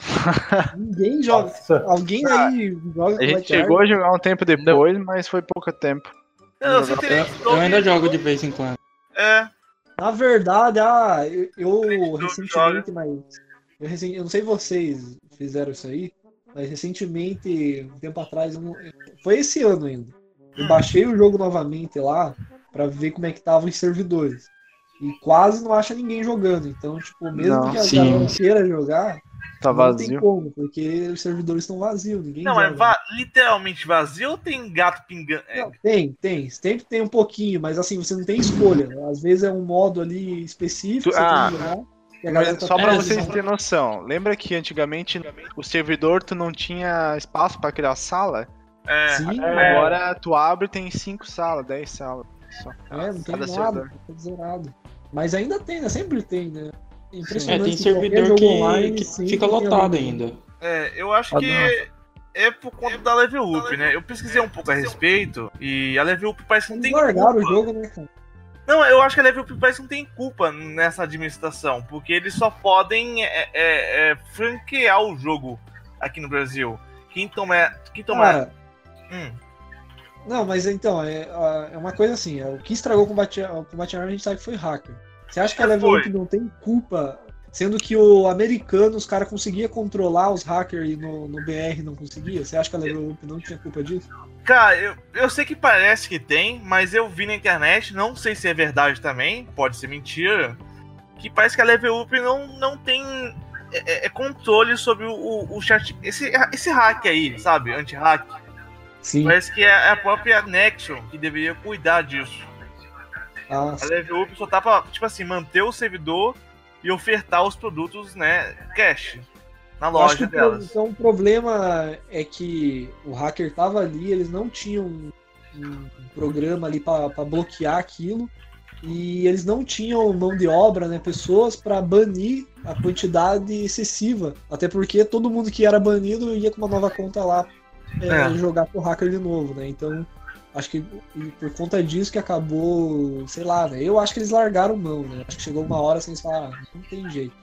ninguém joga. Nossa. Alguém aí joga A gente chegou a jogar um tempo depois, mas foi pouco tempo. Não, eu Eu, eu ainda jogo de vez em quando. É, Na verdade, ah, eu, eu Joga. recentemente, mas. Eu, eu não sei se vocês fizeram isso aí, mas recentemente, um tempo atrás, eu não- foi esse ano ainda. Eu baixei o jogo novamente lá pra ver como é que tava os servidores. E quase não acha ninguém jogando. Então, tipo, mesmo Não, que a sim. galera queira jogar, Tá não tem vazio. como, porque os servidores estão vazios, ninguém não, joga. é va- literalmente vazio ou tem gato pingando? É, Não, tem, tem. Sempre tem um pouquinho, mas assim, você não tem escolha. Às vezes é um modo ali específico Tu- que você ah, tem que jogar. A galera Mas tá só pra perdendo. vocês terem noção, lembra que antigamente o servidor tu não tinha espaço pra criar sala? é, Sim, É. Agora tu abre e tem 5 salas, 10 salas. Só. é, não tem Cada nada, servidor. tá zerado. Mas ainda tem, né? Sempre tem, né? É É, impressionante tem que qualquer servidor que, online que sempre fica tem lotado alguém. ainda. é, eu acho Ah, que não. é por conta da Level Up, né? Eu pesquisei um pouco a respeito e a Level Up parece que não tem Largaram o culpa. jogo, né, cara? Não, eu acho que a Level Up parece que não tem culpa nessa administração, porque eles só podem é, é, é, franquear o jogo aqui no Brasil. Quem toma. Quem toma. Cara, Hum. Não, mas então, é, é uma coisa assim, é, o que estragou o Combat, o Combat Arms a gente sabe que foi hacker. Você acha que a Level Foi. Up não tem culpa, sendo que o americano, os caras conseguiam controlar os hackers e no, no BR não conseguia? Você acha que a Level Up não tinha culpa disso? Cara, eu, eu sei que parece que tem, mas eu vi na internet, não sei se é verdade também, pode ser mentira, que parece que a Level Up não, não tem é, é, controle sobre o, o, o chat. Esse, esse hack aí, sabe? Anti-hack. Sim. Parece que é a própria Nexon que deveria cuidar disso. Ah, A Level Up só tá pra, tipo assim, manter o servidor e ofertar os produtos, né, cash, na Eu acho que loja delas. Então o problema é que o hacker tava ali, eles não tinham um, um programa ali para bloquear aquilo e eles não tinham mão de obra, né, pessoas para banir a quantidade excessiva, até porque todo mundo que era banido ia com uma nova conta lá é, É. jogar pro hacker de novo, né? Então acho que por conta disso que acabou, sei lá, né? Eu acho que eles largaram mão, né? Acho que chegou uma hora sem eles falar, ah, não tem jeito.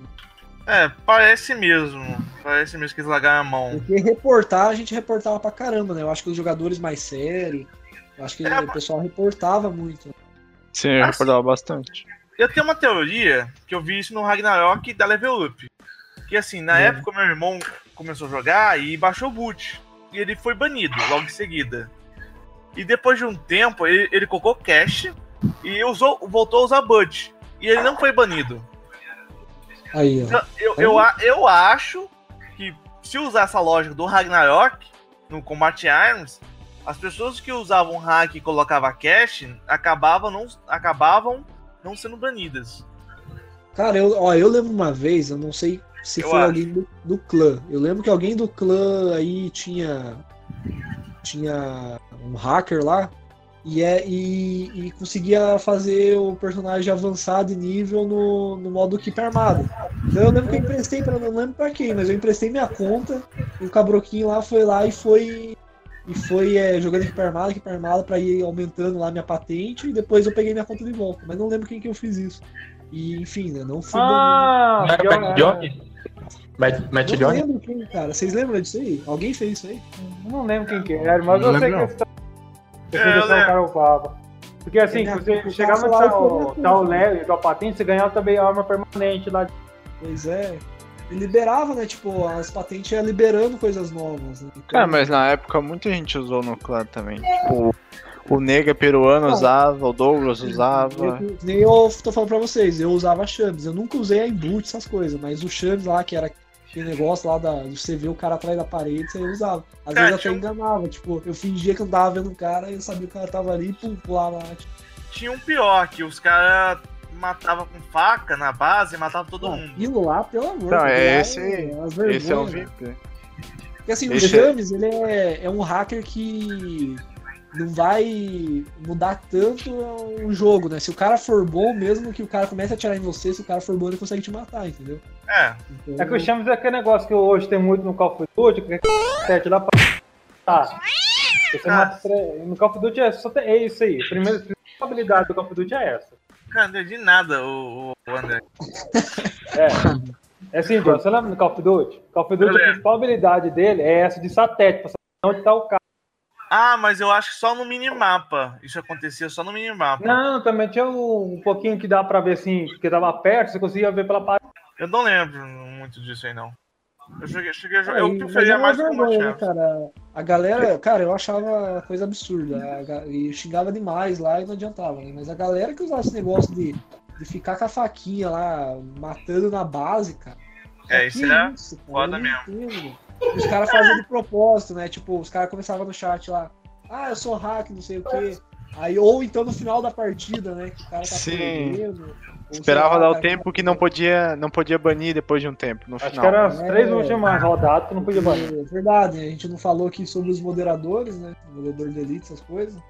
É, parece mesmo. Parece mesmo que eles largaram a mão. Porque reportar, a gente reportava pra caramba, né? Eu acho que os jogadores mais sérios, eu acho que o pessoal reportava muito. Sim, eu recordava bastante. Eu tenho uma teoria que eu vi isso no Ragnarok da Level Up. Que assim, na É. época meu irmão começou a jogar e baixou o boot. E ele foi banido logo em seguida. E depois de um tempo, ele, ele colocou cache e usou, voltou a usar Bud. E ele não foi banido. Aí. Então, eu, eu, a- eu acho que se usar essa lógica do Ragnarok no Combat Arms, as pessoas que usavam hack e colocavam cache acabavam não, acabavam não sendo banidas. Cara, eu, ó, eu lembro uma vez, eu não sei se Eu foi acho. alguém do, do clã. Eu lembro que alguém do clã aí tinha. Tinha um hacker lá. E, é, e, e conseguia fazer o personagem avançar de nível no, no modo equipe armada. Então eu lembro que eu emprestei pra. Não lembro pra quem, mas eu emprestei minha conta. E o cabroquinho lá foi lá e foi. E foi é, jogando equipe armada, equipe armada, pra ir aumentando lá minha patente. E depois eu peguei minha conta de volta. Mas não lembro quem que eu fiz isso. E enfim, né? Não fui Ah, John- Matt? Matt, não Johnny? lembro quem, cara. Vocês lembram disso aí? Alguém fez isso aí? Não lembro quem que era, mas Não eu sei que É, eu deixar o lembro. cara upava. Porque assim, se você aplicava chegava no e tal, tal tudo. level, tal patente, você ganhava também arma permanente lá. Pois é. Ele liberava, né? Tipo, as patentes ia liberando coisas novas. Né? Então, Cara, mas na época muita gente usou no clã também. Tipo, o Nega peruano Ah. usava, o Douglas eu- usava. eu- Nem eu tô falando pra vocês, eu usava Chames. Eu nunca usei a inboot, essas coisas, mas o Chames lá, que era aquele negócio lá da, de você ver o cara atrás da parede, você usava. Às Cara, vezes até tinha um- enganava, tipo, eu fingia que eu não tava vendo o cara e eu sabia que o cara tava ali e pum, pulava lá. Tipo, Tinha um pior, que os caras matavam com faca na base e matavam todo mundo. aquilo lá, pelo amor Não, aquilo é lá esse. umas Esse é o vergonhas. VIP. Porque assim, Esse o Chames, ele é, é um hacker que não vai mudar tanto o jogo, né? Se o cara for bom, mesmo que o cara comece a atirar em você, se o cara for bom, ele consegue te matar, entendeu? É. É que o Chames é aquele negócio que hoje tem muito no Call of Duty, que é sete lá pra. Tá. Você Ah. mata tre- No Call of Duty é, só tem, é isso aí. A primeira, a primeira habilidade do Call of Duty é essa. Cara, não entendi nada, o, o André. É. É assim, John, você lembra do Call of Duty? Call of Duty, a principal habilidade dele é essa de satélite, pra saber onde tá o cara. Ah, mas eu acho que só no minimapa. Isso acontecia só no minimapa. Não, também tinha um, um pouquinho que dá pra ver assim, que tava perto, você conseguia ver pela parede. Eu não lembro muito disso aí, não. Eu cheguei, cheguei a É, jogar. Eu e- preferia é mais vergonha, né, cara? A galera, cara, eu achava coisa absurda. a E xingava demais lá e não adiantava, né? Mas a galera que usava esse negócio de, de ficar com a faquinha lá, matando na base, cara. É, isso é isso, foda Eu mesmo. entendo. Os caras faziam de propósito, né? Tipo, os caras começavam no chat lá. Ah, eu sou hack, não sei o quê. Aí, ou então no final da partida, né? Que o cara tá Sim. perdendo. Esperava lá, dar o tempo que não podia, não podia banir depois de um tempo, no Acho final. que eram as É. três últimas rodadas que não podia banir. É verdade, a gente não falou aqui sobre os moderadores, né? Moderador de elite, essas coisas.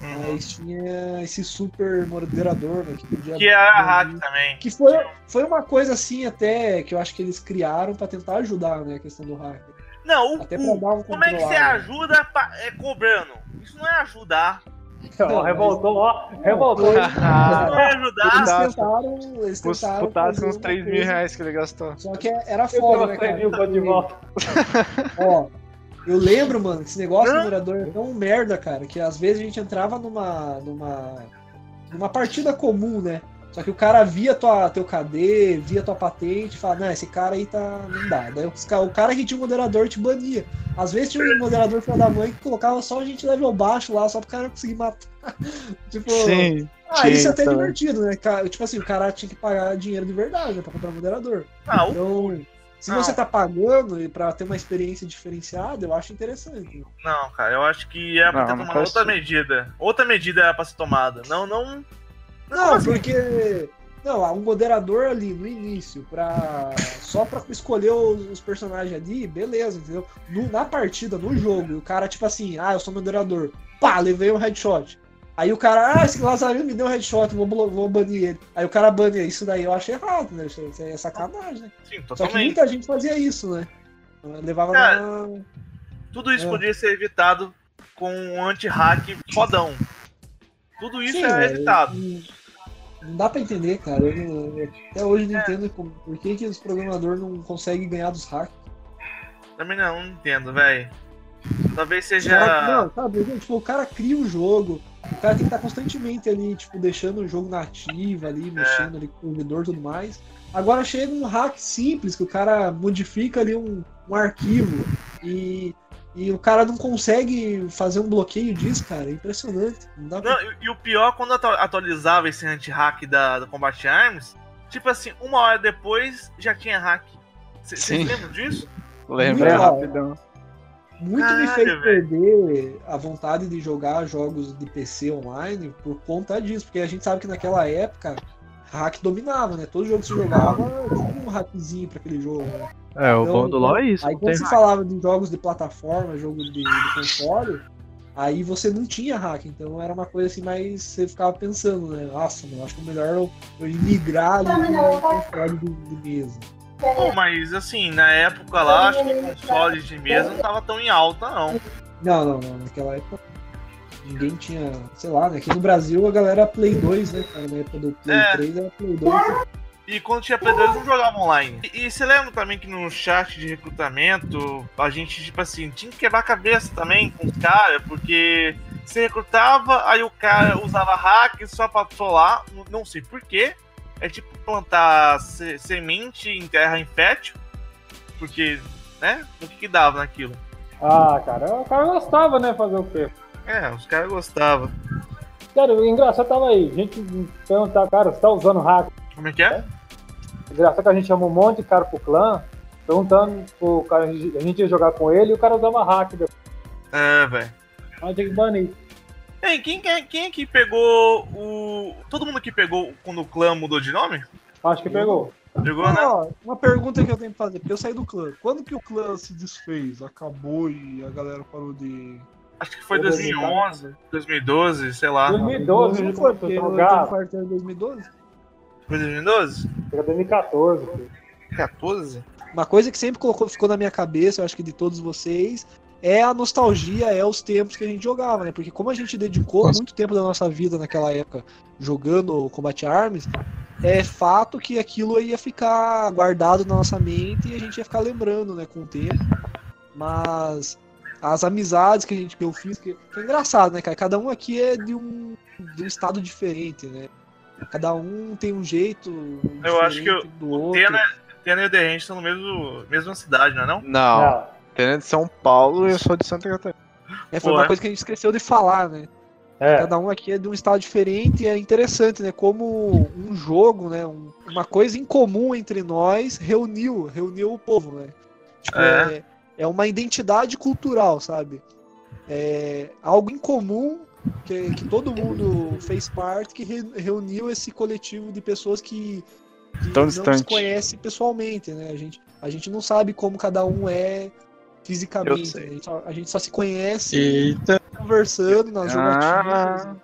Mas tinha esse super moderador, né? Que podia. Que era banir. hack também. Que foi, foi uma coisa assim até que eu acho que eles criaram pra tentar ajudar, né? A questão do hacker. Não, o, Até pra o- dar um como é que você controlado. ajuda pa- é, cobrando? Isso não é ajudar. Ó, revoltou, ó. Revoltou. Isso não é Eles ajudar. tentaram, eles Os tentaram putados fazer uns uma 3 mil coisa, reais que ele gastou. Só que era Eu foda, né, cara? mil de volta. Ó, eu lembro, mano, que esse negócio do moderador é tão merda, cara, que às vezes a gente entrava numa. numa. numa partida comum, né? Só que o cara via tua, teu KD, via tua patente e falava, não, esse cara aí tá. não dá. Daí o cara que tinha um moderador te bania. Às vezes tinha um moderador filho da mãe que colocava só a gente level baixo lá, só pro cara conseguir matar. tipo. Sim. Ah, isso é até também. divertido, né? Tipo assim, o cara tinha que pagar dinheiro de verdade, né? Pra comprar moderador. Ah, o- Então, se Não. você tá pagando e pra ter uma experiência diferenciada, eu acho interessante. Não, cara, eu acho que é pra Não, ter tomado outra medida. Outra medida era pra ser tomada. Não, não. Não, assim? porque. Não, há um moderador ali no início, pra. Só pra escolher os, os personagens ali, beleza, entendeu? No- na partida, no jogo, o cara, tipo assim, ah, eu sou moderador. Pá, levei um headshot. Aí o cara, ah, esse Lazarino me deu um headshot, vou, vou banir ele. Aí o cara bane isso daí, eu acho errado, né? Isso isso é sacanagem, né? Sim, Só que totalmente. muita gente fazia isso, né? Levava Cara, na. Tudo isso É. poderia ser evitado com um anti-hack fodão. Tudo isso Sim, é velho, evitado. Não, dá pra entender, cara. Eu até hoje não entendo como- por que, que os programadores não conseguem ganhar dos hackers. Também não, não entendo, velho. Talvez seja. Não, sabe, tipo, o cara cria o jogo, o cara tem que estar constantemente ali, tipo, deixando o jogo nativo ali, mexendo ali com o servidor e tudo mais. Agora chega um hack simples, que o cara modifica ali um, um arquivo e, e o cara não consegue fazer um bloqueio disso, cara. É impressionante. Não dá pra... Não, e, e o pior, quando atu- atualizava esse anti-hack da, do Combat Arms, tipo assim, uma hora depois já tinha hack. Vocês lembram disso? Lembra Não. rapidão. Muito me Caralho, fez velho. perder a vontade de jogar jogos de PC online por conta disso, porque a gente sabe que naquela época hack dominava, né? Todo jogo que você jogava tinha um hackzinho pra aquele jogo. Né? É, o bom do LoL é isso. Aí quando você hack. falava de jogos de plataforma, jogo de, de console, aí você não tinha hack, então era uma coisa assim, mais você ficava pensando, né? Nossa, mano, acho que é melhor eu, eu migrar ali pro console de, de mesa. Pô, mas assim, na época lá, acho que consoles de mesa não tava tão em alta, não. Não, não, não. Naquela época ninguém tinha. Sei lá, né? Aqui no Brasil a galera Play 2, né, cara? Na época do Play É. 3 era Play 2. E quando tinha Play 2 não jogava online. E, e você lembra também que no chat de recrutamento, a gente, tipo assim, tinha que quebrar a cabeça também com os caras, porque você recrutava, aí o cara usava hack só pra trollar, não- sei porquê. É tipo plantar se- semente em terra infértil, porque, né? O que que dava naquilo? Ah, cara, o cara gostava, né? Fazer o quê? É, os caras gostavam. Cara, o engraçado tava aí. A gente perguntar, cara, você tá usando hack? Como é que é? Engraçado que a gente chamou um monte de cara pro clã, perguntando pro cara, a gente ia jogar com ele e o cara usava hack. depois. É, velho. Aí tinha que banir. Ei, quem, quem, quem que pegou o. Todo mundo que pegou quando o clã mudou de nome? Acho que pegou. Pegou, né? Ó, uma pergunta que eu tenho que fazer, porque eu saí do clã. Quando que o clã se desfez? Acabou e a galera parou de. Acho que foi 2011, 2012, sei lá. 2012, Não a gente foi, porque eu jogar. quartel em 2012. Foi 2012? Foi 2014. filho. 14? Uma coisa que sempre colocou, ficou na minha cabeça, eu acho que de todos vocês, é a nostalgia, é os tempos que a gente jogava, né? Porque como a gente dedicou muito tempo da nossa vida naquela época jogando Combat Arms, é fato que aquilo ia ficar guardado na nossa mente e a gente ia ficar lembrando, né, com o tempo. Mas as amizades que a gente que eu fiz, que, que é engraçado, né, cara? Cada um aqui é de um, de um estado diferente, né? Cada um tem um jeito. Eu acho que o outro. Tena, Tena e o Range estão no mesmo mesma cidade, não é não? Não. Tena é de São Paulo e eu sou de Santa Catarina. É, foi Pô, uma é? coisa que a gente esqueceu de falar, né? É. Cada um aqui é de um estado diferente e é interessante, né? Como um jogo, né? um- uma coisa em comum entre nós reuniu, reuniu o povo, né? Tipo, É. é. é uma identidade cultural, sabe? É algo em comum que, que todo mundo fez parte que re- reuniu esse coletivo de pessoas que, que Tão não se distante. conhece pessoalmente, né? A gente, a gente não sabe como cada um é fisicamente. né? A, gente só, a gente só se conhece Eita. conversando nas Ah, jogatinas.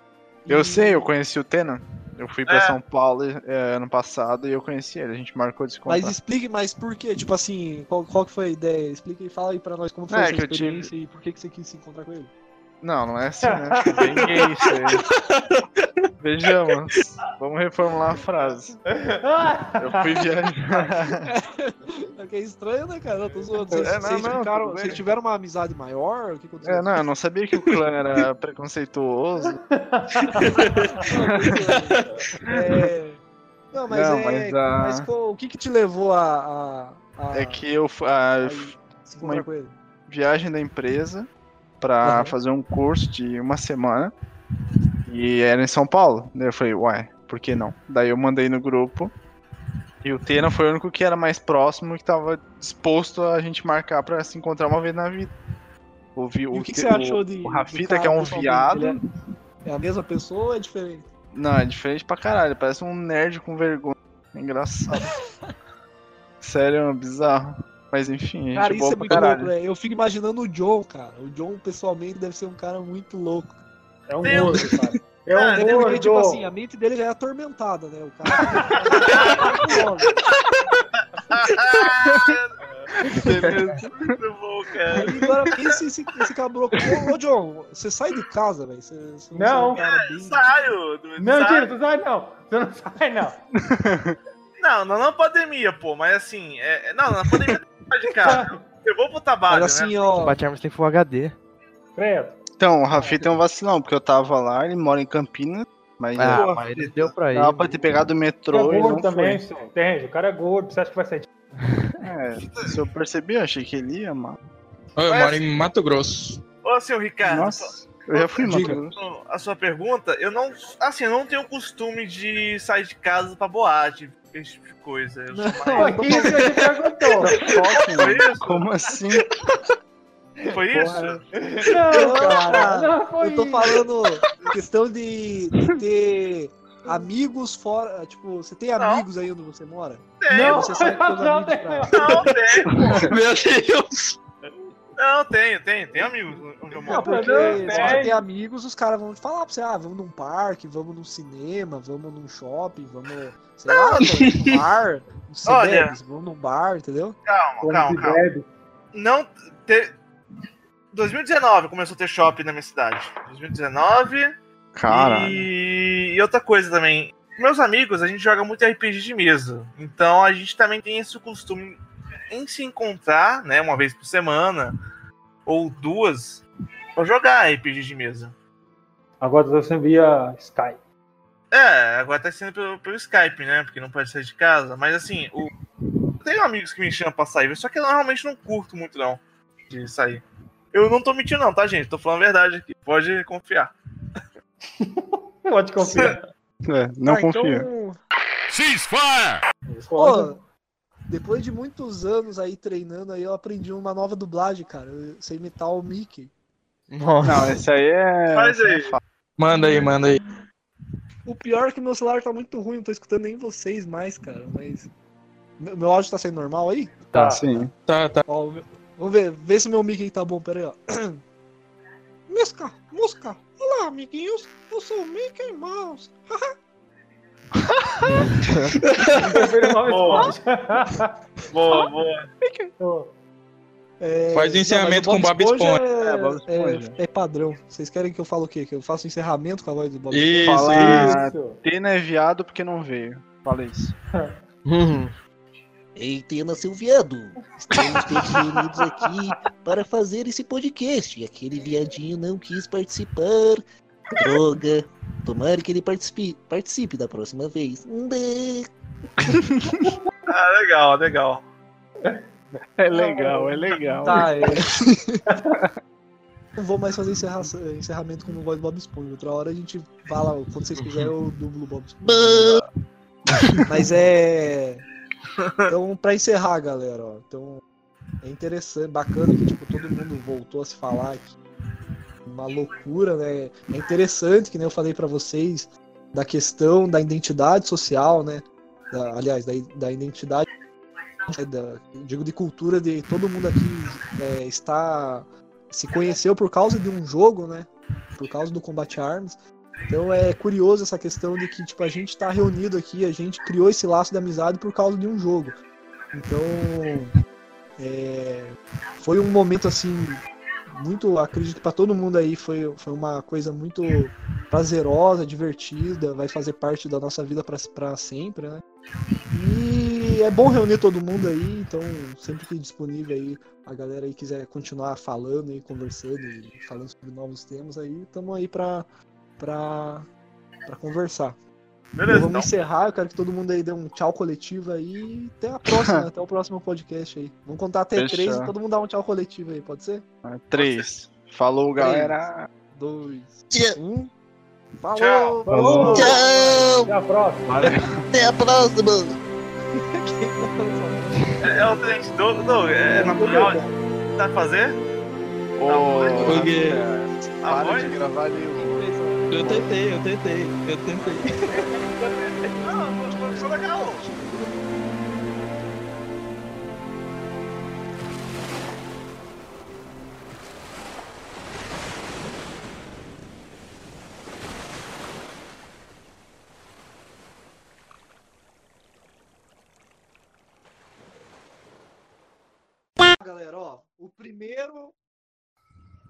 eu sei, eu conheci o Tena. Eu fui pra É. São Paulo é, ano passado e eu conheci ele. A gente marcou de se. Mas explique mais por quê, tipo assim, qual, qual que foi a ideia? Explica e fala aí pra nós como foi É, essa que eu tive- experiência e por que, que você quis se encontrar com ele. Não, não é assim, né? Bem gay isso aí. Vejamos. Vamos reformular a frase. Eu fui viajar. É que é estranho, né, cara? Eu tô zoando. Vocês, É, não, vocês não, ficaram- vocês tiveram uma amizade maior? O que aconteceu? É, não, eu não sabia que o clã era preconceituoso. É... Não, mas, Não, é... mas a- mas qual- o que que te levou a... a, a É que eu encontrar uma com ele? viagem da empresa pra Aham. fazer um curso de uma semana e era em São Paulo. Daí eu falei, uai, por que não? Daí eu mandei no grupo e o Tena foi o único que era mais próximo que tava disposto a gente marcar pra se encontrar uma vez na vida. O, vi- E o que, que você achou de. O Rafita, que é um pessoalmente? viado. É, é a mesma pessoa ou é diferente? Não, é diferente pra caralho. Parece um nerd com vergonha. Engraçado. Sério, é bizarro. Mas enfim, gente Cara, isso boa é pra muito louco, né? Eu fico imaginando o John, cara. O John, pessoalmente, deve ser um cara muito louco. É um gordo, cara. É um Ah, porque, gordo. tipo assim, a mente dele já é atormentada, né? O cara. Muito bom, cara. Aí, agora, esse, esse, esse caboclo. Ô, John, você sai de casa, velho? Você, você Não. é um cara bem- Saio. do- Não, saio. tira, tu sai não. Tu não sai, não. Não, não na pandemia, pô, mas assim, é, é- não, na pandemia de. Eu vou pro trabalho, Mas assim, né? ó. Bate Armas tem Full HD. Credo. Então, o Rafita é um vacilão, porque eu tava lá, ele mora em Campinas, mas Ah, eu- mas ele deu pra dava ele. pra ter pegado o É metrô e gordo não também, foi. Entende? O cara é gordo. Você acha que vai ser. É, se eu percebi, eu achei que ele ia, mano. Eu Mas- moro em Mato Grosso. Ô, senhor Ricardo, Nossa, eu já fui, Diga. mano. a sua pergunta, eu não. Assim, eu não tenho costume de sair de casa pra boate, esse tipo de coisa. Eu sou Não, mais... Isso que ele perguntou. Foi isso? Como assim? Foi isso? Não, cara. Não, foi Eu tô falando questão de, de ter amigos fora. Tipo, você tem amigos aí onde você mora? Tenho, Você sai com seus não, não. pra... não tenho. Meu Deus! Não, tenho, tenho, tenho amigos onde eu Não, moro. porque Não, se tem. você tem amigos, os caras vão te falar pra você, ah, vamos num parque, vamos num cinema, vamos num shopping, vamos, sei lá, num bar, Olha. Vamos num bar, entendeu? Calma, Como calma, calma. bebe. Não. Te... 2019 começou a ter shopping na minha cidade. 2019. Caralho. E... e outra coisa também. Meus amigos, a gente joga muito RPG de mesa. Então a gente também tem esse costume em se encontrar, né, uma vez por semana ou duas, pra jogar RPG de mesa. Agora sendo via Skype. É, agora tá sendo pelo, pelo Skype, né? Porque não pode sair de casa. Mas assim, o... eu tenho amigos que me chamam pra sair, só que eu normalmente não curto muito, não, de sair. Eu não tô mentindo, não, tá, gente? Tô falando a verdade aqui. Pode confiar. Pode confiar. É, não Ah, confio. Então, Ceasefire! pô, depois de muitos anos aí treinando, aí eu aprendi uma nova dublagem, cara. Eu sei imitar o Mickey. Nossa. Não, esse aí é. Faz aí. é. Manda aí, manda aí. O pior é que meu celular tá muito ruim, não tô escutando nem vocês mais, cara, mas. Meu meu áudio tá saindo normal aí? Tá. Sim. Tá, tá. Ó, meu- Vamos ver, vê se meu Mickey tá bom, pera aí, ó. Musca, Musca. Olá, amiguinhos. Eu sou o Mickey Mouse. Boa. Esponja. Boa, boa. É, Faz o não, encerramento mas com Bob Esponja. É, É, Bob Esponja. é- é padrão. Vocês querem que eu fale o quê? Que eu faça o encerramento com a voz do Bob Isso, Falar- isso. Tena é viado porque não veio. Fala isso. Ei, Tena, seu viado. Estamos todos reunidos aqui para fazer esse podcast. Aquele viadinho não quis participar. Droga. Tomara que ele participe, participe da próxima vez. Ah, legal, legal. É legal, é legal. Tá, é. Não vou mais fazer encerra- encerramento com a voz do Bob Esponja. Outra hora a gente fala, quando vocês quiserem, eu dublo o Bob Esponja. Mas é. Então, pra encerrar, galera, ó. Então, é interessante, bacana que tipo, todo mundo voltou a se falar aqui. Uma loucura, né? É interessante, que nem eu falei pra vocês, da questão da identidade social, né? Da- aliás, da, da identidade, da, digo de cultura de todo mundo aqui é, está se conheceu por causa de um jogo, né? Por causa do combate a armas. Então é curioso essa questão de que tipo, a gente tá reunido aqui, a gente criou esse laço de amizade por causa de um jogo. Então é, foi um momento assim muito, acredito que para todo mundo aí foi, foi uma coisa muito prazerosa, divertida, vai fazer parte da nossa vida para sempre, né? E é bom reunir todo mundo aí, então sempre que disponível aí, a galera aí quiser continuar falando e conversando e falando sobre novos temas aí, estamos aí para para para conversar. Beleza, vamos então. encerrar, eu quero que todo mundo aí dê um tchau coletivo aí até a próxima, até o próximo podcast aí. Vamos contar até Fechou. três e todo mundo dá um tchau coletivo aí, pode ser? Ah, Três. Falou, galera. Dois, um. Falou! Tchau. Falou. Tchau! Até a próxima. Até a próxima! É, é o Tenente Doug, Doug, é natural tá fazer? Ô, Porque A para voz? de gravar ali eu tentei, eu tentei, eu tentei.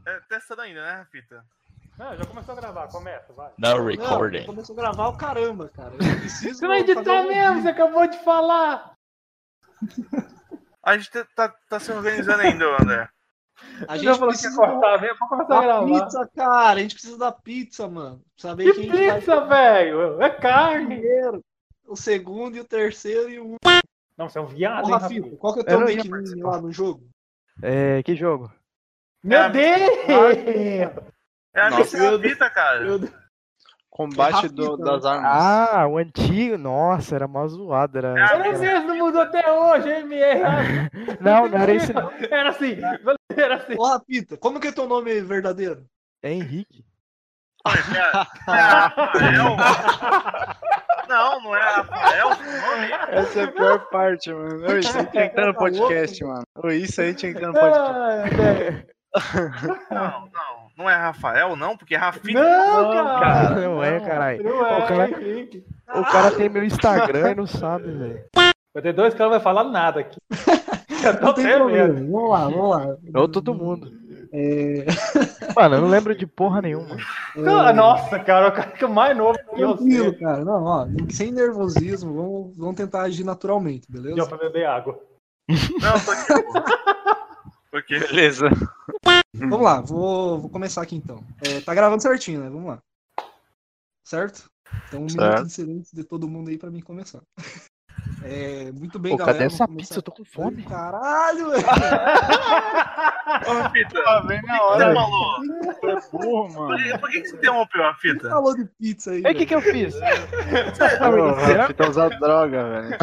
É, testando ainda, né, Rafita? Não, já começou a gravar, começa, vai. Não, recording. começou a gravar o caramba, cara. Eu preciso Você vai editar mesmo, você acabou de falar. A gente tá, tá, tá se organizando ainda, André. A gente precisa cortar mesmo, vamos começar a da gravar. pizza, cara. A gente precisa da pizza, mano. Saber Que quem que vai pizza, velho? É carne. o segundo e o terceiro e o. Não, você é um viado, Ô, hein, Rafita, Rafita? qual que é o Eu teu não nickname lá no jogo? É, que jogo? Meu É, Deus! É a Nossa, missa Rafita, cara. Combate do- né? das armas. Ah, o antigo, nossa, era mó zoado. Era, É, Era mesmo, não mudou até hoje, MR. Não, não era não. Era assim, era assim. Ô, Rapita, como que é teu nome verdadeiro? É Henrique. É, é Rafael? Não, não é Rafael o nome? Essa é a pior parte, mano. Isso aí tinha que estar no podcast, mano. Isso aí tinha que estar no podcast. Não, não. Não é Rafael, não, porque Rafita. Não, Cara, cara. não é, caralho. Não é, O cara, Henrique. o cara tem meu Instagram e não sabe, velho. Vai ter dois que não vai falar nada aqui. Eu tô Não tem problema. medo. Vamos lá, vamos lá. Ou todo mundo. É... Mano, eu não lembro de porra nenhuma. Ah, Nossa, cara, o cara que é mais novo que eu Tranquilo, sei. cara. Não, ó, sem nervosismo, vamos, vamos tentar agir naturalmente, beleza? Deu pra beber água. Não, tô aqui. aqui. Beleza. Vamos lá, vou, vou começar aqui então. É, tá gravando certinho, né? Vamos lá. Certo? Então, um Certo. minuto de silêncio de todo mundo aí pra mim começar. É, muito bem, Pô, galera. cadê essa pizza? Eu tô com fome. Caralho, velho. Ô, Rafita, Ah, vem na você hora. falou? Tu é burro, Por mano. que, por que que você interrompeu, Quem Rafita? falou de pizza aí? E o que que eu fiz? Ô, Rafita usa droga, velho.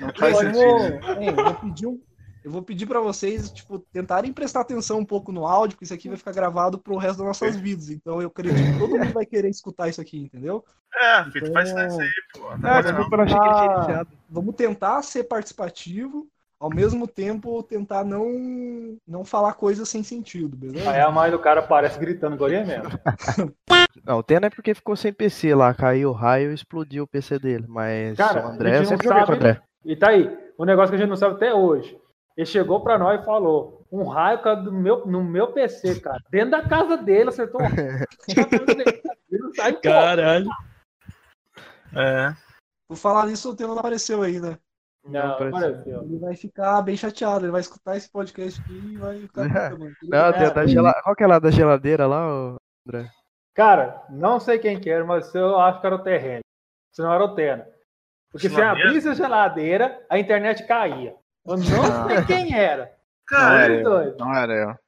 Não faz eu sentido. eu vou pedir um- eu vou pedir pra vocês, tipo, tentarem prestar atenção um pouco no áudio, porque isso aqui vai ficar gravado pro resto das nossas vidas. Então eu acredito que todo mundo vai querer escutar isso aqui, entendeu? É, Rafita, faz silêncio aí, pô. Tá ele tinha Ah, iniciado. Vamos tentar ser participativo, ao mesmo tempo tentar não, não falar coisas sem sentido, beleza? Aí a mãe do cara aparece gritando agora mesmo. Não, o Tena é porque ficou sem PC lá, caiu o raio e explodiu o PC dele. Mas Cara, o André, eu gente sempre não joguei com o sabe- André. E tá aí, o negócio que a gente não sabe até hoje. Ele chegou pra nós e falou: um raio caiu do meu, no meu PC, cara. Dentro da casa dele, acertou um raio. Não. Caralho. É. Por falar nisso, o tema não apareceu aí, né? Não, apareceu. apareceu. Ele vai ficar bem chateado, ele vai escutar esse podcast aqui e vai ficar. Não, tem a da gela... Qual que é lá da geladeira lá, André? Cara, não sei quem que era, mas eu acho que era o terreno. Se não era o Tena. Porque se abrisse a geladeira, a internet caía. Eu não Ah. sei quem era. Não Cara, era Os eu. Não era eu.